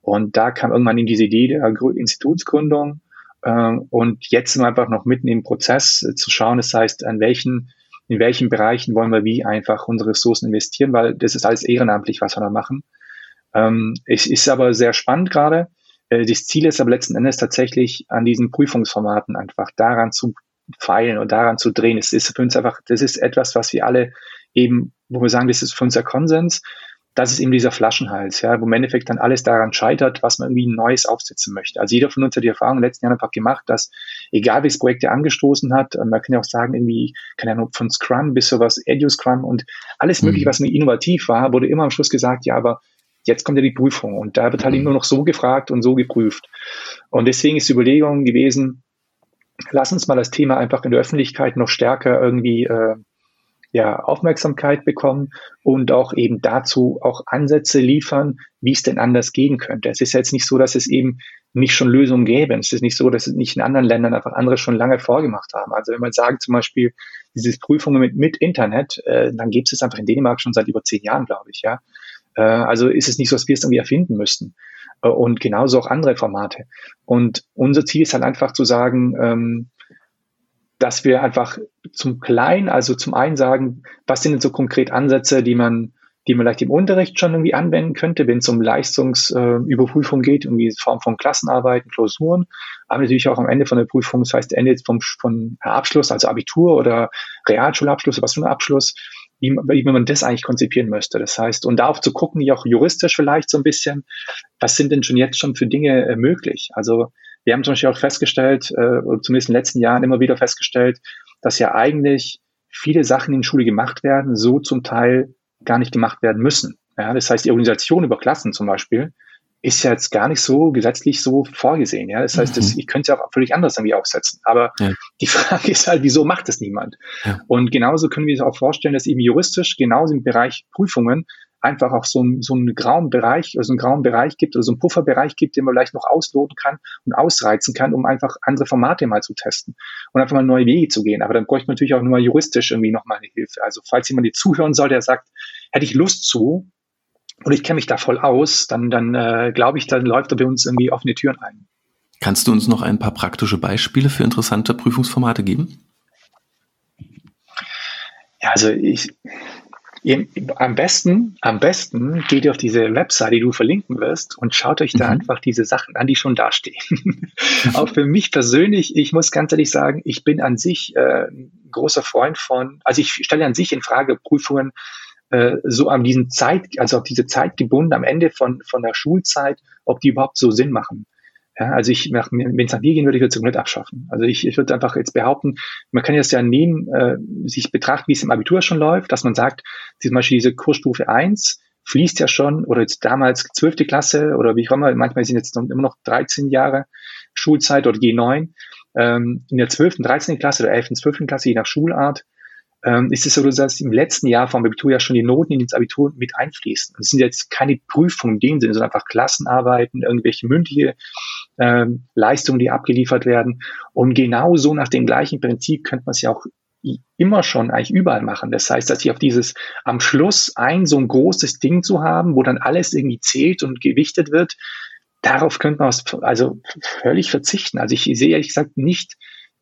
Und da kam irgendwann in diese Idee der Institutsgründung. Äh, und jetzt sind wir einfach noch mitten im Prozess äh, zu schauen, das heißt, an welchen, in welchen Bereichen wollen wir wie einfach unsere Ressourcen investieren, weil das ist alles ehrenamtlich, was wir da machen. Ähm, es ist aber sehr spannend gerade. Äh, das Ziel ist aber letzten Endes tatsächlich an diesen Prüfungsformaten einfach daran zu feilen und daran zu drehen. Es ist für uns einfach, das ist etwas, was wir alle eben, wo wir sagen, das ist für uns der Konsens, das ist eben dieser Flaschenhals, ja, wo im Endeffekt dann alles daran scheitert, was man irgendwie Neues aufsetzen möchte. Also jeder von uns hat die Erfahrung in den letzten Jahren einfach gemacht, dass egal welches Projekt er angestoßen hat, man kann ja auch sagen, irgendwie, keine Ahnung, von Scrum bis sowas, Edu-Scrum und alles mögliche, mhm. was innovativ war, wurde immer am Schluss gesagt, ja, aber jetzt kommt ja die Prüfung und da wird halt mhm. immer noch so gefragt und so geprüft. Und deswegen ist die Überlegung gewesen, lass uns mal das Thema einfach in der Öffentlichkeit noch stärker irgendwie äh, ja, Aufmerksamkeit bekommen und auch eben dazu auch Ansätze liefern, wie es denn anders gehen könnte. Es ist jetzt nicht so, dass es eben nicht schon Lösungen gäbe. Es ist nicht so, dass es nicht in anderen Ländern einfach andere schon lange vorgemacht haben. Also wenn man sagt zum Beispiel, dieses Prüfungen mit, mit Internet, äh, dann gibt es einfach in Dänemark schon seit über zehn Jahren, glaube ich, ja. Äh, also ist es nicht so, dass wir es irgendwie erfinden müssten. Äh, und genauso auch andere Formate. Und unser Ziel ist halt einfach zu sagen, ähm, dass wir einfach zum Kleinen, also zum einen sagen, was sind denn so konkret Ansätze, die man, die man vielleicht im Unterricht schon irgendwie anwenden könnte, wenn es um Leistungsüberprüfung äh, geht, irgendwie in Form von Klassenarbeiten, Klausuren, aber natürlich auch am Ende von der Prüfung, das heißt Ende vom, von Abschluss, also Abitur oder Realschulabschluss, was für ein Abschluss, wie, wie man das eigentlich konzipieren müsste. Das heißt, und darauf zu gucken, die auch juristisch vielleicht so ein bisschen, was sind denn schon jetzt schon für Dinge äh, möglich? Also wir haben zum Beispiel auch festgestellt, äh, oder zumindest in den letzten Jahren immer wieder festgestellt, dass ja eigentlich viele Sachen in Schule gemacht werden, so zum Teil gar nicht gemacht werden müssen. Ja, das heißt, die Organisation über Klassen zum Beispiel ist ja jetzt gar nicht so gesetzlich so vorgesehen. Ja, das heißt, mhm. das, ich könnte es ja auch völlig anders irgendwie aufsetzen. Aber ja. die Frage ist halt, wieso macht das niemand? Ja. Und genauso können wir uns auch vorstellen, dass eben juristisch genauso im Bereich Prüfungen einfach auch so, so einen grauen Bereich, also einen grauen Bereich gibt oder so einen Pufferbereich gibt, den man vielleicht noch ausloten kann und ausreizen kann, um einfach andere Formate mal zu testen und einfach mal neue Wege zu gehen. Aber dann bräuchte man natürlich auch nur mal juristisch irgendwie nochmal eine Hilfe. Also falls jemand die zuhören soll, der sagt, hätte ich Lust zu und ich kenne mich da voll aus, dann, dann äh, glaube ich, dann läuft er bei uns irgendwie offene Türen ein. Kannst du uns noch ein paar praktische Beispiele für interessante Prüfungsformate geben? Ja, also ich, am besten, am besten geht ihr auf diese Website, die du verlinken wirst und schaut euch da mhm. einfach diese Sachen an, die schon dastehen. Auch für mich persönlich, ich muss ganz ehrlich sagen, ich bin an sich äh, ein großer Freund von, also ich stelle an sich in Frage Prüfungen äh, so an diesen Zeit, also auf diese Zeit gebunden am Ende von, von der Schulzeit, ob die überhaupt so Sinn machen. Ja, also ich, wenn es nach mir gehen würde, ich würde es komplett abschaffen. Also ich, ich würde einfach jetzt behaupten, man kann das ja nehmen, äh, sich betrachten, wie es im Abitur schon läuft, dass man sagt, zum Beispiel diese Kursstufe 1 fließt ja schon, oder jetzt damals zwölfte Klasse oder wie auch immer, manchmal sind jetzt immer noch 13 Jahre Schulzeit oder G9. Ähm, in der 12., 13. Klasse oder 11., 12. Klasse, je nach Schulart, ähm, ist es so, dass im letzten Jahr vom Abitur ja schon die Noten in das Abitur mit einfließen. Es sind jetzt keine Prüfungen in dem Sinne, sondern einfach Klassenarbeiten, irgendwelche mündliche ähm, Leistungen, die abgeliefert werden. Und genauso nach dem gleichen Prinzip könnte man es ja auch immer schon eigentlich überall machen. Das heißt, dass ich auf dieses am Schluss ein so ein großes Ding zu haben, wo dann alles irgendwie zählt und gewichtet wird, darauf könnte man also völlig verzichten. Also ich sehe ehrlich gesagt nicht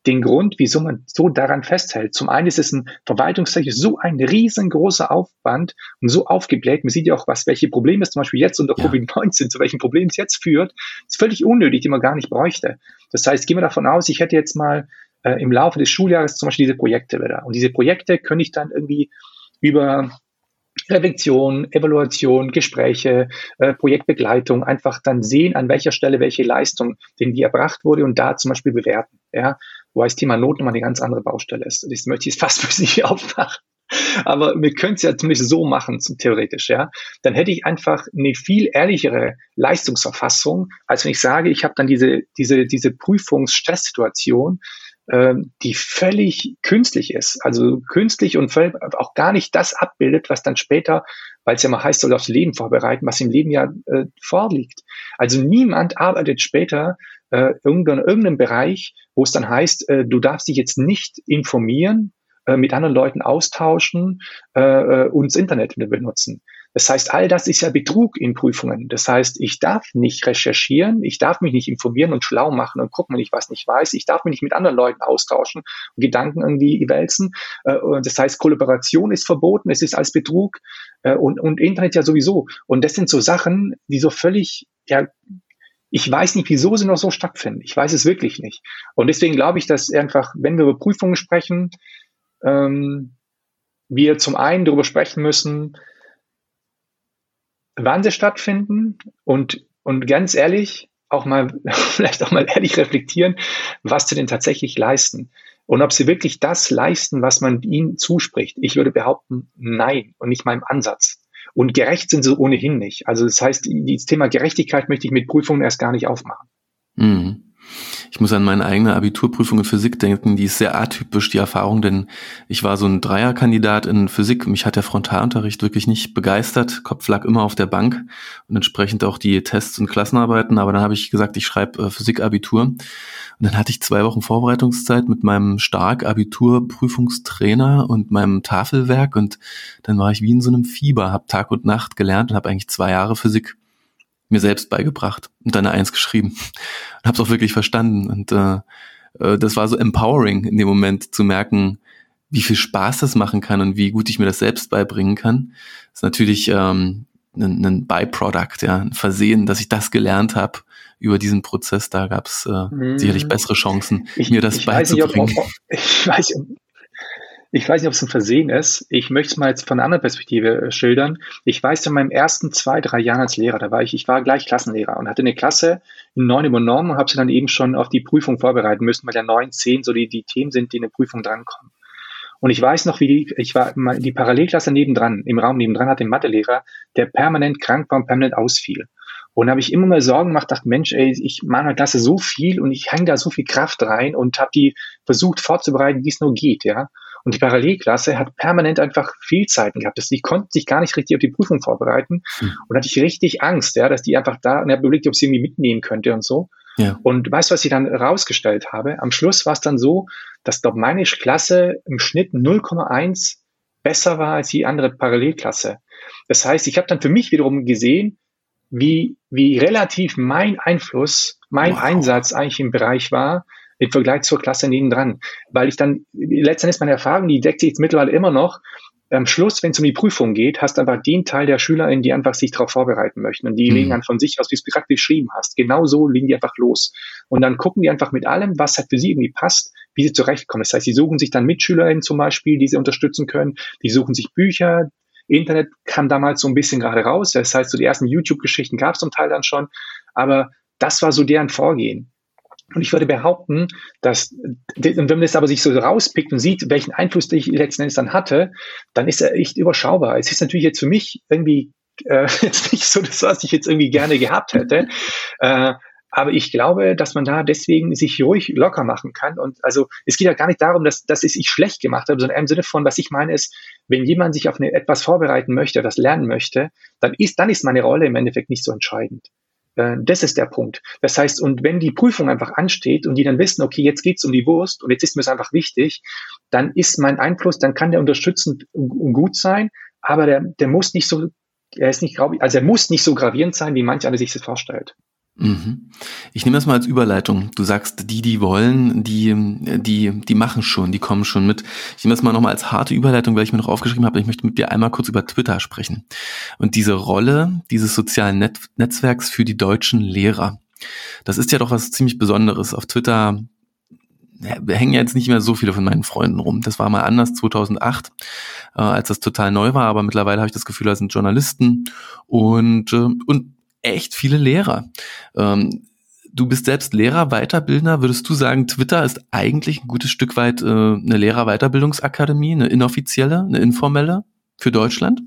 den Grund, wieso man so daran festhält. Zum einen ist es ein verwaltungstechnisch so ein riesengroßer Aufwand und so aufgebläht. Man sieht ja auch, was, welche Probleme es zum Beispiel jetzt unter ja. Covid-19, zu welchen Problemen es jetzt führt. Das ist völlig unnötig, die man gar nicht bräuchte. Das heißt, gehen wir davon aus, ich hätte jetzt mal äh, im Laufe des Schuljahres zum Beispiel diese Projekte wieder. Und diese Projekte könnte ich dann irgendwie über Reflexion, Evaluation, Gespräche, äh, Projektbegleitung, einfach dann sehen, an welcher Stelle welche Leistung denn die erbracht wurde und da zum Beispiel bewerten. Ja, wo das Thema Not nochmal eine ganz andere Baustelle ist. Das möchte ich fast für Sie aufmachen. Aber wir können es ja zumindest so machen, theoretisch, ja. Dann hätte ich einfach eine viel ehrlichere Leistungsverfassung, als wenn ich sage, ich habe dann diese, diese, diese Prüfungsstresssituation, die völlig künstlich ist. Also künstlich und auch gar nicht das abbildet, was dann später, weil es ja mal heißt, soll aufs Leben vorbereiten, was im Leben ja äh, vorliegt. Also niemand arbeitet später äh, irgendein, irgendeinem Bereich, wo es dann heißt, äh, du darfst dich jetzt nicht informieren, äh, mit anderen Leuten austauschen äh, äh und das Internet benutzen. Das heißt, all das ist ja Betrug in Prüfungen. Das heißt, ich darf nicht recherchieren, ich darf mich nicht informieren und schlau machen und gucken, wenn ich was nicht weiß. Ich darf mich nicht mit anderen Leuten austauschen und Gedanken irgendwie wälzen. Äh, das heißt, Kollaboration ist verboten, es ist als Betrug äh, und, und Internet ja sowieso. Und das sind so Sachen, die so völlig, ja, ich weiß nicht, wieso sie noch so stattfinden. Ich weiß es wirklich nicht. Und deswegen glaube ich, dass einfach, wenn wir über Prüfungen sprechen, ähm, wir zum einen darüber sprechen müssen, wann sie stattfinden und, und ganz ehrlich, auch mal, vielleicht auch mal ehrlich reflektieren, was sie denn tatsächlich leisten. Und ob sie wirklich das leisten, was man ihnen zuspricht. Ich würde behaupten, nein und nicht im Ansatz. Und gerecht sind sie ohnehin nicht. Also das heißt, das Thema Gerechtigkeit möchte ich mit Prüfungen erst gar nicht aufmachen. Mhm. Ich muss an meine eigene Abiturprüfung in Physik denken, die ist sehr atypisch, die Erfahrung, denn ich war so ein Dreierkandidat in Physik. Mich hat der Frontalunterricht wirklich nicht begeistert. Kopf lag immer auf der Bank und entsprechend auch die Tests und Klassenarbeiten. Aber dann habe ich gesagt, ich schreibe äh, Physik-Abitur. Und dann hatte ich zwei Wochen Vorbereitungszeit mit meinem stark Abiturprüfungstrainer und meinem Tafelwerk und dann war ich wie in so einem Fieber, habe Tag und Nacht gelernt und habe eigentlich zwei Jahre Physik mir selbst beigebracht und dann eine Eins geschrieben. Und habe es auch wirklich verstanden. Und äh, äh, das war so empowering in dem Moment zu merken, wie viel Spaß das machen kann und wie gut ich mir das selbst beibringen kann. Das ist natürlich ähm, ein, ein Byproduct, ja, ein Versehen, dass ich das gelernt habe über diesen Prozess. Da gab es äh, mhm. sicherlich bessere Chancen, ich, mir das beizubringen. Weiß nicht, ob, ich weiß, ich weiß nicht, ob es ein Versehen ist. Ich möchte es mal jetzt von einer anderen Perspektive äh, schildern. Ich weiß in meinen ersten zwei, drei Jahren als Lehrer, da war ich, ich war gleich Klassenlehrer und hatte eine Klasse in neun übernommen und habe sie dann eben schon auf die Prüfung vorbereiten müssen, weil ja neun, zehn so die, die Themen sind, die in der Prüfung drankommen. Und ich weiß noch, wie die, ich war die Parallelklasse nebendran, im Raum nebendran hatte einen Mathelehrer, der permanent krank war und permanent ausfiel. Und habe ich immer mal Sorgen gemacht, dachte, Mensch, ey, ich mache in der Klasse so viel und ich hänge da so viel Kraft rein und habe die versucht vorzubereiten, wie es nur geht, ja. Und die Parallelklasse hat permanent einfach Fehlzeiten gehabt. die konnten sich gar nicht richtig auf die Prüfung vorbereiten. Mhm. Und hatte ich richtig Angst, ja, dass die einfach da, und habe überlegt, ob sie irgendwie mitnehmen könnte und so. Ja. Und weißt du, was ich dann rausgestellt habe? Am Schluss war es dann so, dass doch meine Klasse im Schnitt 0,1 besser war als die andere Parallelklasse. Das heißt, ich habe dann für mich wiederum gesehen, wie, wie relativ mein Einfluss, mein wow. Einsatz eigentlich im Bereich war, im Vergleich zur Klasse nebendran. Weil ich dann, letztendlich meine Erfahrung, die deckt sich jetzt mittlerweile immer noch, am Schluss, wenn es um die Prüfung geht, hast du einfach den Teil der SchülerInnen, die einfach sich darauf vorbereiten möchten. Und die mhm. legen dann von sich aus, wie du es gerade beschrieben hast. Genau so legen die einfach los. Und dann gucken die einfach mit allem, was halt für sie irgendwie passt, wie sie zurechtkommen. Das heißt, sie suchen sich dann MitschülerInnen zum Beispiel, die sie unterstützen können. Die suchen sich Bücher. Internet kam damals so ein bisschen gerade raus. Das heißt, so die ersten YouTube-Geschichten gab es zum Teil dann schon. Aber das war so deren Vorgehen. Und ich würde behaupten, dass, wenn man das aber sich so rauspickt und sieht, welchen Einfluss ich letzten Endes dann hatte, dann ist er echt überschaubar. Es ist natürlich jetzt für mich irgendwie äh, jetzt nicht so das, was ich jetzt irgendwie gerne gehabt hätte. Äh, aber ich glaube, dass man da deswegen sich ruhig locker machen kann. Und also es geht ja gar nicht darum, dass, dass es ich schlecht gemacht habe, sondern im Sinne von, was ich meine ist, wenn jemand sich auf eine, etwas vorbereiten möchte, etwas lernen möchte, dann ist, dann ist meine Rolle im Endeffekt nicht so entscheidend. Äh, das ist der Punkt. Das heißt, und wenn die Prüfung einfach ansteht und die dann wissen, okay, jetzt geht's um die Wurst und jetzt ist mir es einfach wichtig, dann ist mein Einfluss, dann kann der unterstützend gut sein, aber der, der muss nicht so, er ist nicht, also er muss nicht so gravierend sein, wie manch einer sich das vorstellt. Mhm. Ich nehme das mal als Überleitung. Du sagst, die, die wollen, die, die, die machen schon, die kommen schon mit. Ich nehme das mal nochmal als harte Überleitung, weil ich mir noch aufgeschrieben habe, ich möchte mit dir einmal kurz über Twitter sprechen. Und diese Rolle dieses sozialen Net Netzwerks für die deutschen Lehrer. Das ist ja doch was ziemlich Besonderes. Auf Twitter ja, hängen jetzt nicht mehr so viele von meinen Freunden rum. Das war mal anders 2008, äh, als das total neu war, aber mittlerweile habe ich das Gefühl, da sind Journalisten und, äh, und echt viele Lehrer. Ähm, du bist selbst Lehrer, Weiterbildner. Würdest du sagen, Twitter ist eigentlich ein gutes Stück weit äh, eine Lehrer-Weiterbildungsakademie, eine inoffizielle, eine informelle für Deutschland?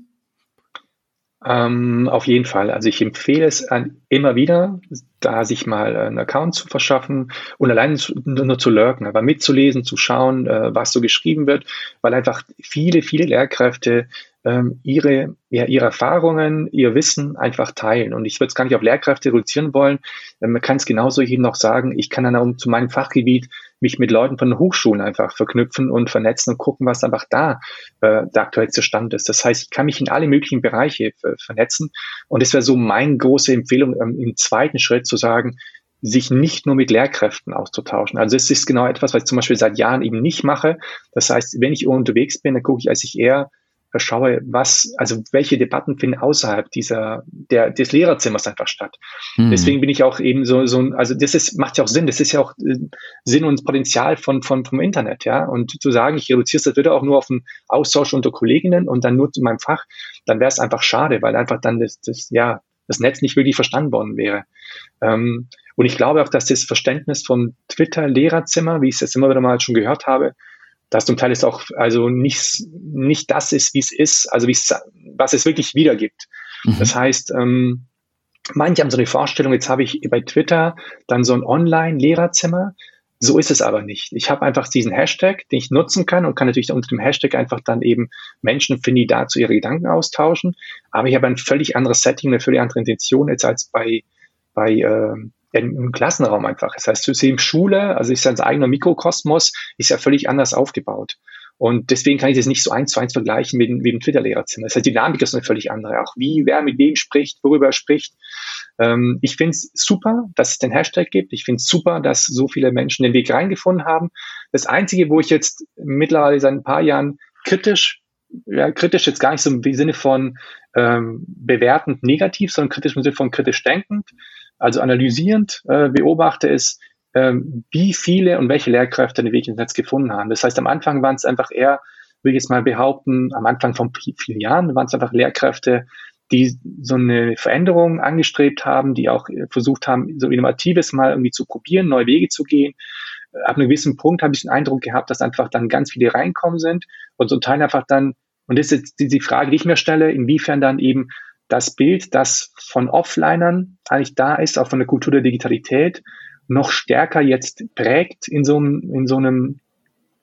Ähm, auf jeden Fall. Also ich empfehle es an, immer wieder, da sich mal einen Account zu verschaffen und allein zu, nur zu lurken, aber mitzulesen, zu schauen, äh, was so geschrieben wird, weil einfach viele, viele Lehrkräfte ähm, ihre, ja, ihre Erfahrungen, ihr Wissen einfach teilen. Und ich würde es gar nicht auf Lehrkräfte reduzieren wollen. Ähm, man kann es genauso eben noch sagen, ich kann dann auch zu meinem Fachgebiet mich mit Leuten von Hochschulen einfach verknüpfen und vernetzen und gucken, was einfach da äh, der aktuellste Stand ist. Das heißt, ich kann mich in alle möglichen Bereiche vernetzen. Und das wäre so meine große Empfehlung ähm, im zweiten Schritt zu sagen, sich nicht nur mit Lehrkräften auszutauschen. Also es ist genau etwas, was ich zum Beispiel seit Jahren eben nicht mache. Das heißt, wenn ich unterwegs bin, dann gucke ich, als ich eher schaue, was, also welche Debatten finden außerhalb dieser, der, des Lehrerzimmers einfach statt. Mhm. Deswegen bin ich auch eben so, so, also das ist, macht ja auch Sinn. Das ist ja auch äh, Sinn und Potenzial von, von, vom Internet, ja. Und zu sagen, ich reduziere das wieder auch nur auf einen Austausch unter Kolleginnen und dann nur zu meinem Fach, dann wäre es einfach schade, weil einfach dann das, das, ja, das Netz nicht wirklich verstanden worden wäre. Ähm, und ich glaube auch, dass das Verständnis vom Twitter-Lehrerzimmer, wie ich es jetzt immer wieder mal schon gehört habe, dass zum Teil es auch also nicht, nicht das ist, wie es ist, also wie es, was es wirklich wiedergibt. Mhm. Das heißt, ähm, manche haben so eine Vorstellung, jetzt habe ich bei Twitter dann so ein Online-Lehrerzimmer. So ist es aber nicht. Ich habe einfach diesen Hashtag, den ich nutzen kann und kann natürlich unter dem Hashtag einfach dann eben Menschen finden, die dazu ihre Gedanken austauschen. Aber ich habe ein völlig anderes Setting, eine völlig andere Intention jetzt als bei, bei äh, im Klassenraum einfach. Das heißt, System Schule, also ist sein eigener Mikrokosmos, ist ja völlig anders aufgebaut. Und deswegen kann ich das nicht so eins zu eins vergleichen mit, mit dem Twitter-Lehrerzimmer. Das heißt, die Dynamik ist eine völlig andere. Auch wie, wer mit wem spricht, worüber er spricht. Ähm, ich finde es super, dass es den Hashtag gibt. Ich finde es super, dass so viele Menschen den Weg reingefunden haben. Das Einzige, wo ich jetzt mittlerweile seit ein paar Jahren kritisch, ja, kritisch jetzt gar nicht so im Sinne von ähm, bewertend negativ, sondern kritisch im Sinne von kritisch denkend, also analysierend äh, beobachte, ist, ähm, wie viele und welche Lehrkräfte den Weg ins Netz gefunden haben. Das heißt, am Anfang waren es einfach eher, will ich jetzt mal behaupten, am Anfang von vielen Jahren waren es einfach Lehrkräfte, die so eine Veränderung angestrebt haben, die auch äh, versucht haben, so Innovatives mal irgendwie zu probieren, neue Wege zu gehen. Ab einem gewissen Punkt habe ich den Eindruck gehabt, dass einfach dann ganz viele reinkommen sind und zum Teil einfach dann, und das ist jetzt die Frage, die ich mir stelle, inwiefern dann eben das Bild, das von Offlinern eigentlich da ist, auch von der Kultur der Digitalität, noch stärker jetzt prägt in so einem, in so einem,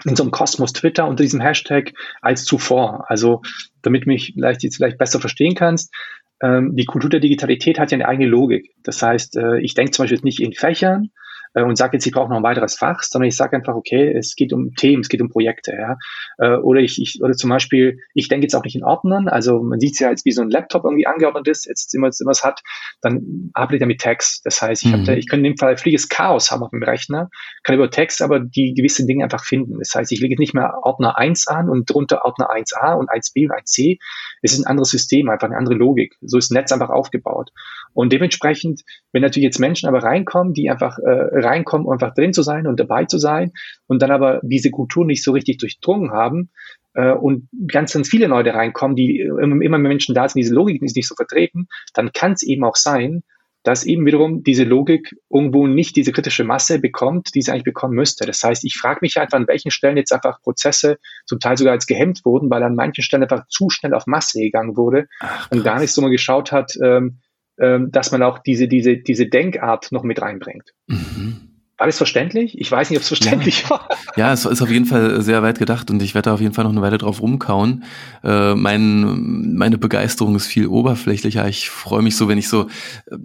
in so einem Kosmos Twitter unter diesem Hashtag als zuvor. Also, damit mich vielleicht jetzt vielleicht besser verstehen kannst, ähm, die Kultur der Digitalität hat ja eine eigene Logik. Das heißt, äh, ich denke zum Beispiel nicht in Fächern, äh, und sage jetzt, ich brauche noch ein weiteres Fach, sondern ich sage einfach, okay, es geht um Themen, es geht um Projekte, ja. Äh, oder ich, ich oder zum Beispiel, ich denke jetzt auch nicht in Ordnern, also man sieht es ja jetzt, wie so ein Laptop irgendwie angeordnet ist, jetzt immer, immer es hat, dann arbeitet er mit Text. Das heißt, ich, mhm. hab ich kann in dem Fall völliges Chaos haben auf dem Rechner, kann über Text aber die gewisse Dinge einfach finden. Das heißt, ich lege nicht mehr Ordner 1 an und drunter Ordner 1a und 1b und 1c. Es ist ein anderes System, einfach eine andere Logik. So ist das Netz einfach aufgebaut. Und dementsprechend, wenn natürlich jetzt Menschen aber reinkommen, die einfach äh, reinkommen, um einfach drin zu sein und dabei zu sein und dann aber diese Kultur nicht so richtig durchdrungen haben äh, und ganz, ganz viele Leute reinkommen, die immer, immer mehr Menschen da sind, diese Logik ist nicht so vertreten, dann kann es eben auch sein, dass eben wiederum diese Logik irgendwo nicht diese kritische Masse bekommt, die sie eigentlich bekommen müsste. Das heißt, ich frage mich einfach, an welchen Stellen jetzt einfach Prozesse zum Teil sogar als gehemmt wurden, weil an manchen Stellen einfach zu schnell auf Masse gegangen wurde Ach, und gar nicht so mal geschaut hat, ähm, ähm, dass man auch diese, diese, diese Denkart noch mit reinbringt. Mhm. War das verständlich? Ich weiß nicht, ob es verständlich ja. war. Ja, es ist auf jeden Fall sehr weit gedacht und ich werde auf jeden Fall noch eine Weile drauf rumkauen. Äh, mein, meine Begeisterung ist viel oberflächlicher. Ich freue mich so, wenn ich so äh,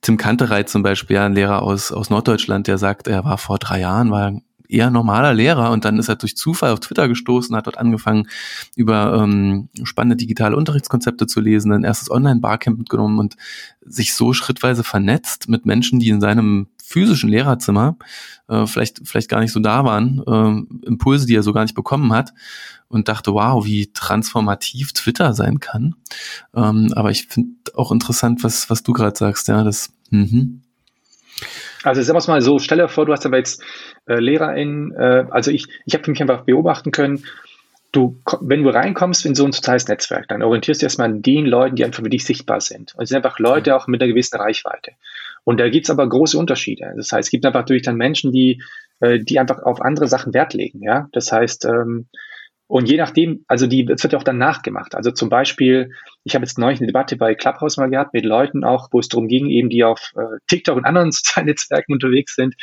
Tim Kantereit zum Beispiel, ja, ein Lehrer aus, aus Norddeutschland, der sagt, er war vor drei Jahren, war eher normaler Lehrer und dann ist er durch Zufall auf Twitter gestoßen, hat dort angefangen, über ähm, spannende digitale Unterrichtskonzepte zu lesen, ein erstes Online-Barcamp mitgenommen und sich so schrittweise vernetzt mit Menschen, die in seinem physischen Lehrerzimmer äh, vielleicht, vielleicht gar nicht so da waren, äh, Impulse, die er so gar nicht bekommen hat und dachte, wow, wie transformativ Twitter sein kann. Ähm, aber ich finde auch interessant, was, was du gerade sagst, ja, das, mhm. Also sagen wir es mal so, stell dir vor, du hast aber jetzt äh, LehrerInnen, äh, also ich, ich habe mich einfach beobachten können, du, wenn du reinkommst in so ein soziales Netzwerk, dann orientierst du erstmal an den Leuten, die einfach für dich sichtbar sind. Und es sind einfach Leute auch mit einer gewissen Reichweite. Und da gibt es aber große Unterschiede. Das heißt, es gibt einfach natürlich dann Menschen, die, äh, die einfach auf andere Sachen Wert legen. Ja? Das heißt, ähm, und je nachdem, also die, es wird ja auch dann nachgemacht. Also zum Beispiel, ich habe jetzt neulich eine Debatte bei Clubhouse mal gehabt mit Leuten auch, wo es darum ging, eben die auf äh, TikTok und anderen sozialen Netzwerken unterwegs sind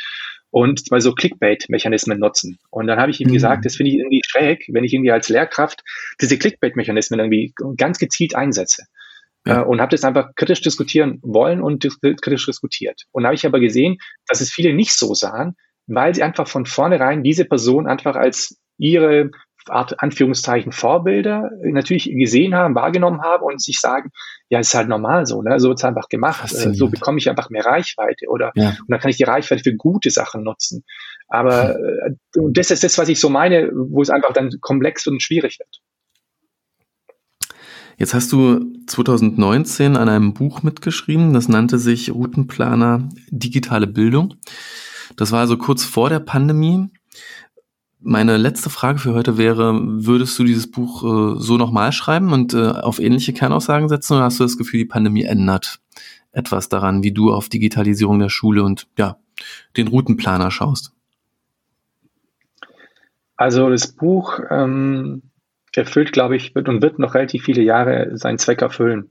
und mal so Clickbait-Mechanismen nutzen. Und dann habe ich ihm mhm. gesagt, das finde ich irgendwie schräg, wenn ich irgendwie als Lehrkraft diese Clickbait-Mechanismen irgendwie ganz gezielt einsetze. Ja. Äh, und habe das einfach kritisch diskutieren wollen und dis kritisch diskutiert. Und habe ich aber gesehen, dass es viele nicht so sahen, weil sie einfach von vornherein diese Person einfach als ihre Art Anführungszeichen Vorbilder natürlich gesehen haben, wahrgenommen haben und sich sagen, ja, ist halt normal so, ne? So wird's einfach gemacht. So bekomme ich einfach mehr Reichweite oder ja. und dann kann ich die Reichweite für gute Sachen nutzen. Aber hm. und das ist das, was ich so meine, wo es einfach dann komplex und schwierig wird. Jetzt hast du 2019 an einem Buch mitgeschrieben, das nannte sich Routenplaner Digitale Bildung. Das war also kurz vor der Pandemie. Meine letzte Frage für heute wäre, würdest du dieses Buch äh, so nochmal schreiben und äh, auf ähnliche Kernaussagen setzen oder hast du das Gefühl, die Pandemie ändert etwas daran, wie du auf Digitalisierung der Schule und ja, den Routenplaner schaust? Also das Buch ähm, erfüllt, glaube ich, wird und wird noch relativ viele Jahre seinen Zweck erfüllen.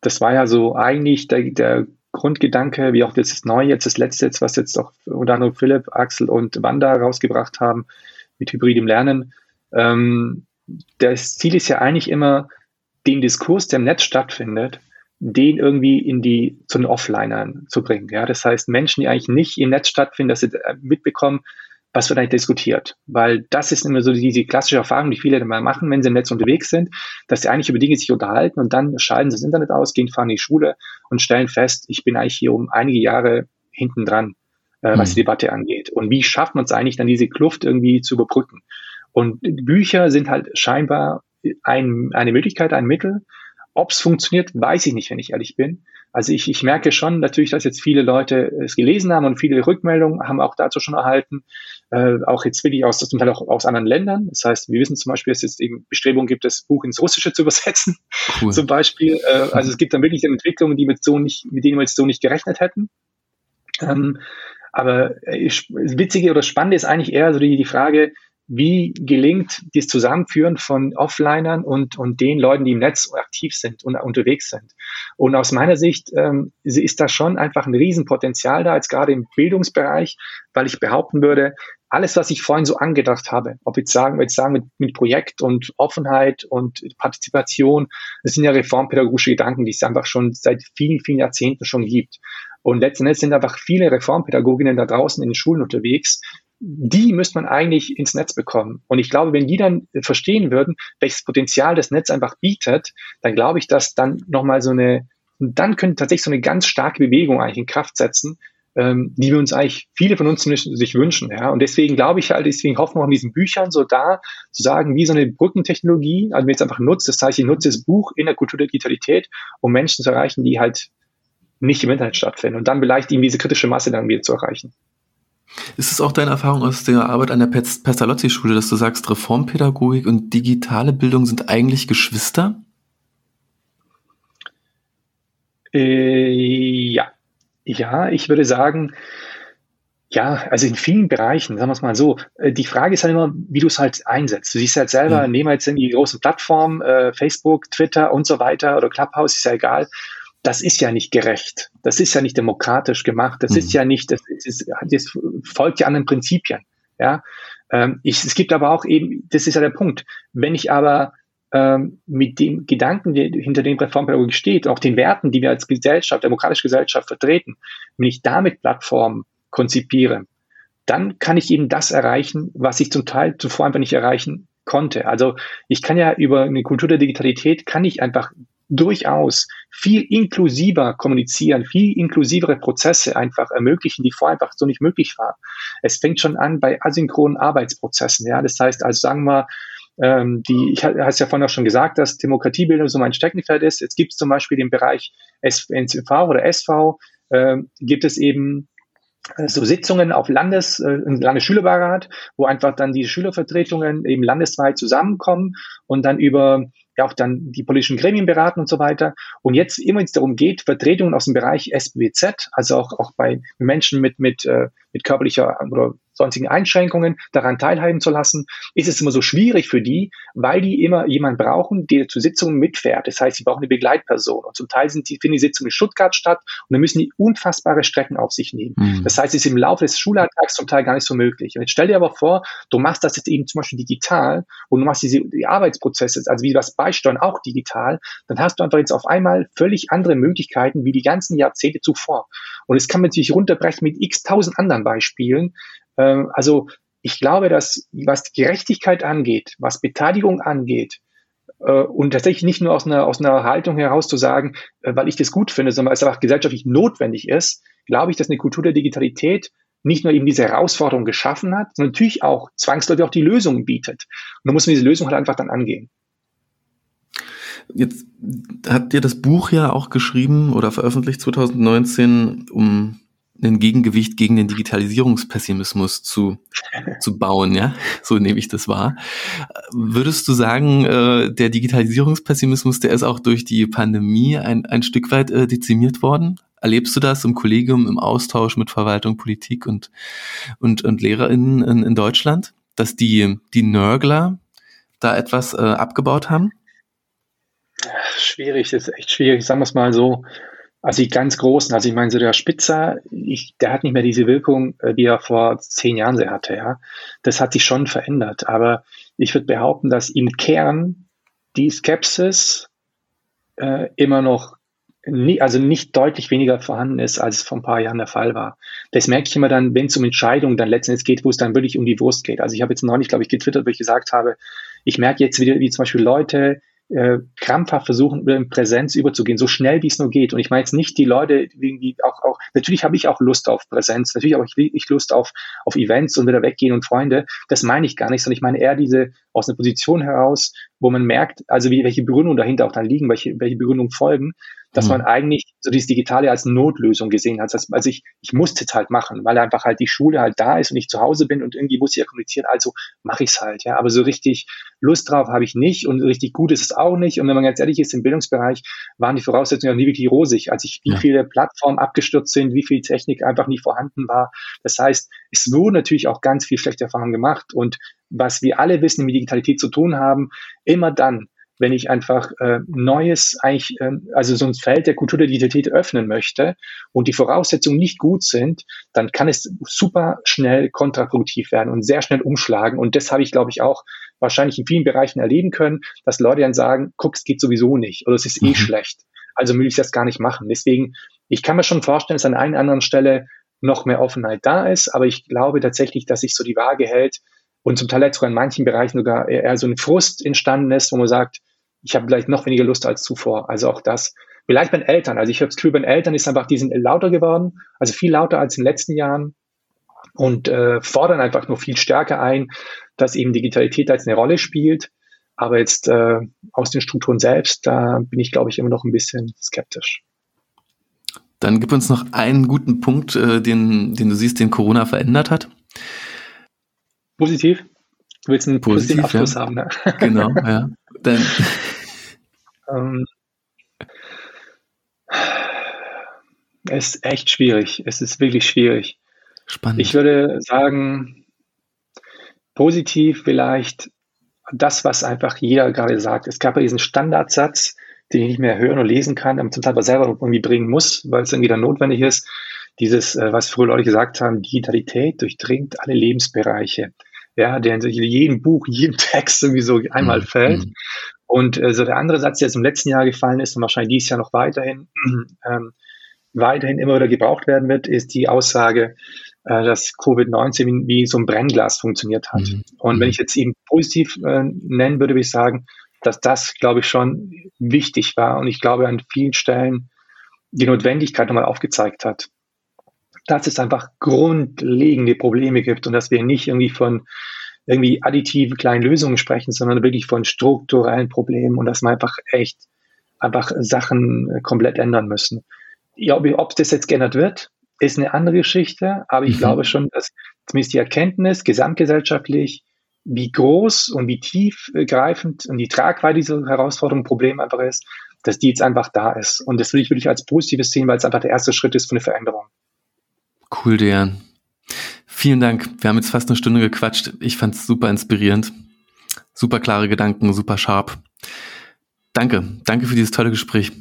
Das war ja so eigentlich der, der Grundgedanke, wie auch das neue, jetzt das letzte, jetzt, was jetzt auch unter Philipp, Axel und Wanda rausgebracht haben, mit hybridem Lernen. Ähm, das Ziel ist ja eigentlich immer, den Diskurs, der im Netz stattfindet, den irgendwie in die, zu den Offlinern zu bringen. Ja, das heißt, Menschen, die eigentlich nicht im Netz stattfinden, dass sie äh, mitbekommen, was wird eigentlich diskutiert. Weil das ist immer so diese klassische Erfahrung, die viele dann mal machen, wenn sie im Netz unterwegs sind, dass sie eigentlich über Dinge sich unterhalten und dann schalten sie das Internet aus, gehen, fahren in die Schule und stellen fest, ich bin eigentlich hier um einige Jahre hinten dran äh, was die mhm. Debatte angeht. Und wie schafft man es eigentlich dann, diese Kluft irgendwie zu überbrücken? Und Bücher sind halt scheinbar ein, eine Möglichkeit, ein Mittel. Ob es funktioniert, weiß ich nicht, wenn ich ehrlich bin. Also ich, ich merke schon natürlich, dass jetzt viele Leute es gelesen haben und viele Rückmeldungen haben auch dazu schon erhalten. Äh, auch jetzt wirklich aus, zum Teil auch aus anderen Ländern. Das heißt, wir wissen zum Beispiel, dass es eben Bestrebungen gibt, das Buch ins Russische zu übersetzen. Cool. Zum Beispiel. Äh, also es gibt dann wirklich Entwicklungen, die mit so nicht, mit denen wir jetzt so nicht gerechnet hätten. Ähm, aber äh, witzige oder spannende ist eigentlich eher so die, die Frage, wie gelingt das Zusammenführen von Offlinern und, und den Leuten, die im Netz aktiv sind und unterwegs sind. Und aus meiner Sicht ähm, ist da schon einfach ein Riesenpotenzial da, jetzt gerade im Bildungsbereich, weil ich behaupten würde, alles, was ich vorhin so angedacht habe, ob jetzt sagen, jetzt sagen mit, mit Projekt und Offenheit und Partizipation, das sind ja reformpädagogische Gedanken, die es einfach schon seit vielen, vielen Jahrzehnten schon gibt. Und letzten Endes sind einfach viele Reformpädagoginnen da draußen in den Schulen unterwegs. Die müsste man eigentlich ins Netz bekommen. Und ich glaube, wenn die dann verstehen würden, welches Potenzial das Netz einfach bietet, dann glaube ich, dass dann nochmal so eine, dann könnte tatsächlich so eine ganz starke Bewegung eigentlich in Kraft setzen, ähm, die wir uns eigentlich, viele von uns sich wünschen. Ja? Und deswegen glaube ich halt, deswegen hoffen wir in diesen Büchern so da, zu sagen, wie so eine Brückentechnologie, also wenn jetzt einfach nutzt, das heißt, ich nutze das Buch in der Kultur der Digitalität, um Menschen zu erreichen, die halt nicht im Internet stattfinden und dann vielleicht eben diese kritische Masse dann wieder zu erreichen. Ist es auch deine Erfahrung aus der Arbeit an der Pestalozzi-Schule, dass du sagst, Reformpädagogik und digitale Bildung sind eigentlich Geschwister? Äh, ja. Ich würde sagen, ja, also in vielen Bereichen, sagen wir es mal so. Äh, die Frage ist halt immer, wie du es halt einsetzt. Du siehst halt selber, mhm. nehmen wir jetzt die großen Plattformen, äh, Facebook, Twitter und so weiter oder Clubhouse, ist ja egal das ist ja nicht gerecht. Das ist ja nicht demokratisch gemacht. Das mhm. ist ja nicht, das, ist, das folgt ja anderen Prinzipien. Ja, ähm, ich, es gibt aber auch eben, das ist ja der Punkt. Wenn ich aber ähm, mit dem Gedanken, der hinter dem Reformpädagogik steht, auch den Werten, die wir als Gesellschaft, demokratische Gesellschaft vertreten, wenn ich damit Plattformen konzipiere, dann kann ich eben das erreichen, was ich zum Teil zuvor einfach nicht erreichen konnte. Also ich kann ja über eine Kultur der Digitalität, kann ich einfach durchaus viel inklusiver kommunizieren, viel inklusivere Prozesse einfach ermöglichen, die vorher einfach so nicht möglich waren. Es fängt schon an bei asynchronen Arbeitsprozessen. Ja, das heißt, also sagen wir, ähm, die, ich habe es ja vorhin auch schon gesagt, dass Demokratiebildung so mein Steckenpferd ist. Jetzt gibt es zum Beispiel den Bereich SNV oder SV, äh, gibt es eben äh, so Sitzungen auf Landes, äh, Landesschülerbeirat, wo einfach dann die Schülervertretungen eben landesweit zusammenkommen und dann über ja auch dann die politischen Gremien beraten und so weiter. Und jetzt immer wenn es darum geht, Vertretungen aus dem Bereich SBZ, also auch, auch bei Menschen mit, mit, äh, mit körperlicher oder sonstigen Einschränkungen daran teilhaben zu lassen, ist es immer so schwierig für die, weil die immer jemanden brauchen, der zu Sitzungen mitfährt. Das heißt, sie brauchen eine Begleitperson. Und zum Teil sind die, finden die Sitzungen in Stuttgart statt und dann müssen die unfassbare Strecken auf sich nehmen. Mhm. Das heißt, es ist im Laufe des Schulalltags zum Teil gar nicht so möglich. Und jetzt stell dir aber vor, du machst das jetzt eben zum Beispiel digital und du machst diese die Arbeitsprozesse, also wie das Beisteuern auch digital, dann hast du einfach jetzt auf einmal völlig andere Möglichkeiten wie die ganzen Jahrzehnte zuvor. Und es kann man sich runterbrechen mit x tausend anderen Beispielen, ähm, also ich glaube, dass was Gerechtigkeit angeht, was Beteiligung angeht, äh, und tatsächlich nicht nur aus einer, aus einer Haltung heraus zu sagen, äh, weil ich das gut finde, sondern weil es einfach gesellschaftlich notwendig ist, glaube ich, dass eine Kultur der Digitalität nicht nur eben diese Herausforderung geschaffen hat, sondern natürlich auch zwangsläufig auch die Lösungen bietet. Und da muss man diese Lösung halt einfach dann angehen. Jetzt habt ihr das Buch ja auch geschrieben oder veröffentlicht 2019, um ein Gegengewicht gegen den Digitalisierungspessimismus zu, zu bauen, ja? So nehme ich das wahr. Würdest du sagen, äh, der Digitalisierungspessimismus, der ist auch durch die Pandemie ein, ein Stück weit äh, dezimiert worden? Erlebst du das im Kollegium, im Austausch mit Verwaltung, Politik und, und, und LehrerInnen in, in Deutschland, dass die, die Nörgler da etwas äh, abgebaut haben? Schwierig, das ist echt schwierig, sagen wir es mal so. Also die ganz großen, also ich meine, so der Spitzer, ich, der hat nicht mehr diese Wirkung, äh, die er vor zehn Jahren sehr hatte, ja. Das hat sich schon verändert. Aber ich würde behaupten, dass im Kern die Skepsis äh, immer noch nie, also nicht deutlich weniger vorhanden ist, als es vor ein paar Jahren der Fall war. Das merke ich immer dann, wenn es um Entscheidungen dann letztendlich geht, wo es dann wirklich um die Wurst geht. Also ich habe jetzt neulich, glaube ich, getwittert, wo ich gesagt habe, ich merke jetzt wieder, wie zum Beispiel Leute äh, krampfhaft versuchen, in Präsenz überzugehen, so schnell wie es nur geht. Und ich meine jetzt nicht die Leute, irgendwie auch, auch natürlich habe ich auch Lust auf Präsenz, natürlich habe ich, ich Lust auf, auf Events und wieder weggehen und Freunde. Das meine ich gar nicht, sondern ich meine eher diese aus einer Position heraus, wo man merkt, also wie, welche Begründungen dahinter auch dann liegen, welche, welche Begründungen folgen, dass mhm. man eigentlich so dieses Digitale als Notlösung gesehen hat. Also ich, ich musste es halt machen, weil einfach halt die Schule halt da ist und ich zu Hause bin und irgendwie muss ich ja kommunizieren, also mache ich es halt, ja. Aber so richtig Lust drauf habe ich nicht und richtig gut ist es auch nicht. Und wenn man ganz ehrlich ist, im Bildungsbereich waren die Voraussetzungen auch nie wirklich rosig. als ich wie ja. viele Plattformen abgestürzt sind, wie viel Technik einfach nie vorhanden war. Das heißt, es wurden natürlich auch ganz viel schlechte Erfahrungen gemacht. Und was wir alle wissen, mit Digitalität zu tun haben, immer dann, wenn ich einfach äh, Neues, eigentlich, äh, also so ein Feld der Kultur der Digitalität öffnen möchte und die Voraussetzungen nicht gut sind, dann kann es super schnell kontraproduktiv werden und sehr schnell umschlagen. Und das habe ich, glaube ich, auch wahrscheinlich in vielen Bereichen erleben können, dass Leute dann sagen, guck, es geht sowieso nicht oder es ist eh mhm. schlecht. Also will ich das gar nicht machen. Deswegen, ich kann mir schon vorstellen, dass an einer anderen Stelle noch mehr Offenheit da ist, aber ich glaube tatsächlich, dass sich so die Waage hält und zum Teil jetzt sogar in manchen Bereichen sogar eher so ein Frust entstanden ist, wo man sagt, ich habe vielleicht noch weniger Lust als zuvor. Also auch das. Vielleicht bei den Eltern. Also ich habe das Gefühl, bei den Eltern ist einfach, die sind lauter geworden, also viel lauter als in den letzten Jahren und äh, fordern einfach nur viel stärker ein, dass eben Digitalität als eine Rolle spielt. Aber jetzt äh, aus den Strukturen selbst, da bin ich, glaube ich, immer noch ein bisschen skeptisch. Dann gib uns noch einen guten Punkt, äh, den, den du siehst, den Corona verändert hat. Positiv. Du willst einen positiven Abschluss ja. haben, ne? Genau, ja. Dann. Ähm, es ist echt schwierig. Es ist wirklich schwierig. Spannend. Ich würde sagen, positiv vielleicht das, was einfach jeder gerade sagt. Es gab ja diesen Standardsatz, den ich nicht mehr hören oder lesen kann, aber zum Teil aber selber irgendwie bringen muss, weil es irgendwie dann notwendig ist. Dieses, äh, was früher Leute gesagt haben, Digitalität durchdringt alle Lebensbereiche ja, der in jedem Buch, jedem Text irgendwie so einmal mhm. fällt. Und äh, so der andere Satz, der jetzt im letzten Jahr gefallen ist und wahrscheinlich dieses Jahr noch weiterhin, ähm, weiterhin immer wieder gebraucht werden wird, ist die Aussage, äh, dass Covid-19 wie, so ein Brennglas funktioniert hat. Mhm. Und wenn mhm. ich jetzt eben positiv äh, nennen würde, würde ich sagen, dass das, glaube ich, schon wichtig war und ich glaube an vielen Stellen die Notwendigkeit nochmal aufgezeigt hat, dass es einfach grundlegende Probleme gibt und dass wir nicht irgendwie von irgendwie additiven kleinen Lösungen sprechen, sondern wirklich von strukturellen Problemen und dass man einfach echt einfach Sachen äh, komplett ändern müssen. Ja, ob das jetzt geändert wird, ist eine andere Geschichte, aber ich mhm. glaube schon, dass zumindest die Erkenntnis gesamtgesellschaftlich, wie groß und wie tiefgreifend und die Tragweite dieser Herausforderung, Problem einfach ist, dass die jetzt einfach da ist. Und das will ich wirklich als positives sehen, weil es einfach der erste Schritt ist für eine Veränderung. Cool, Dejan. Vielen Dank. Wir haben jetzt fast eine Stunde gequatscht. Ich fand es super inspirierend. Super klare Gedanken, super scharf. Danke. Danke für dieses tolle Gespräch.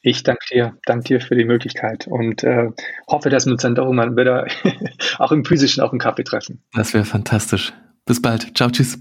Ich danke dir, danke dir für die Möglichkeit und äh, hoffe, dass wir uns dann doch mal wieder auch im physischen auf dem Kaffee treffen. Das wäre fantastisch. Bis bald. Ciao, tschüss.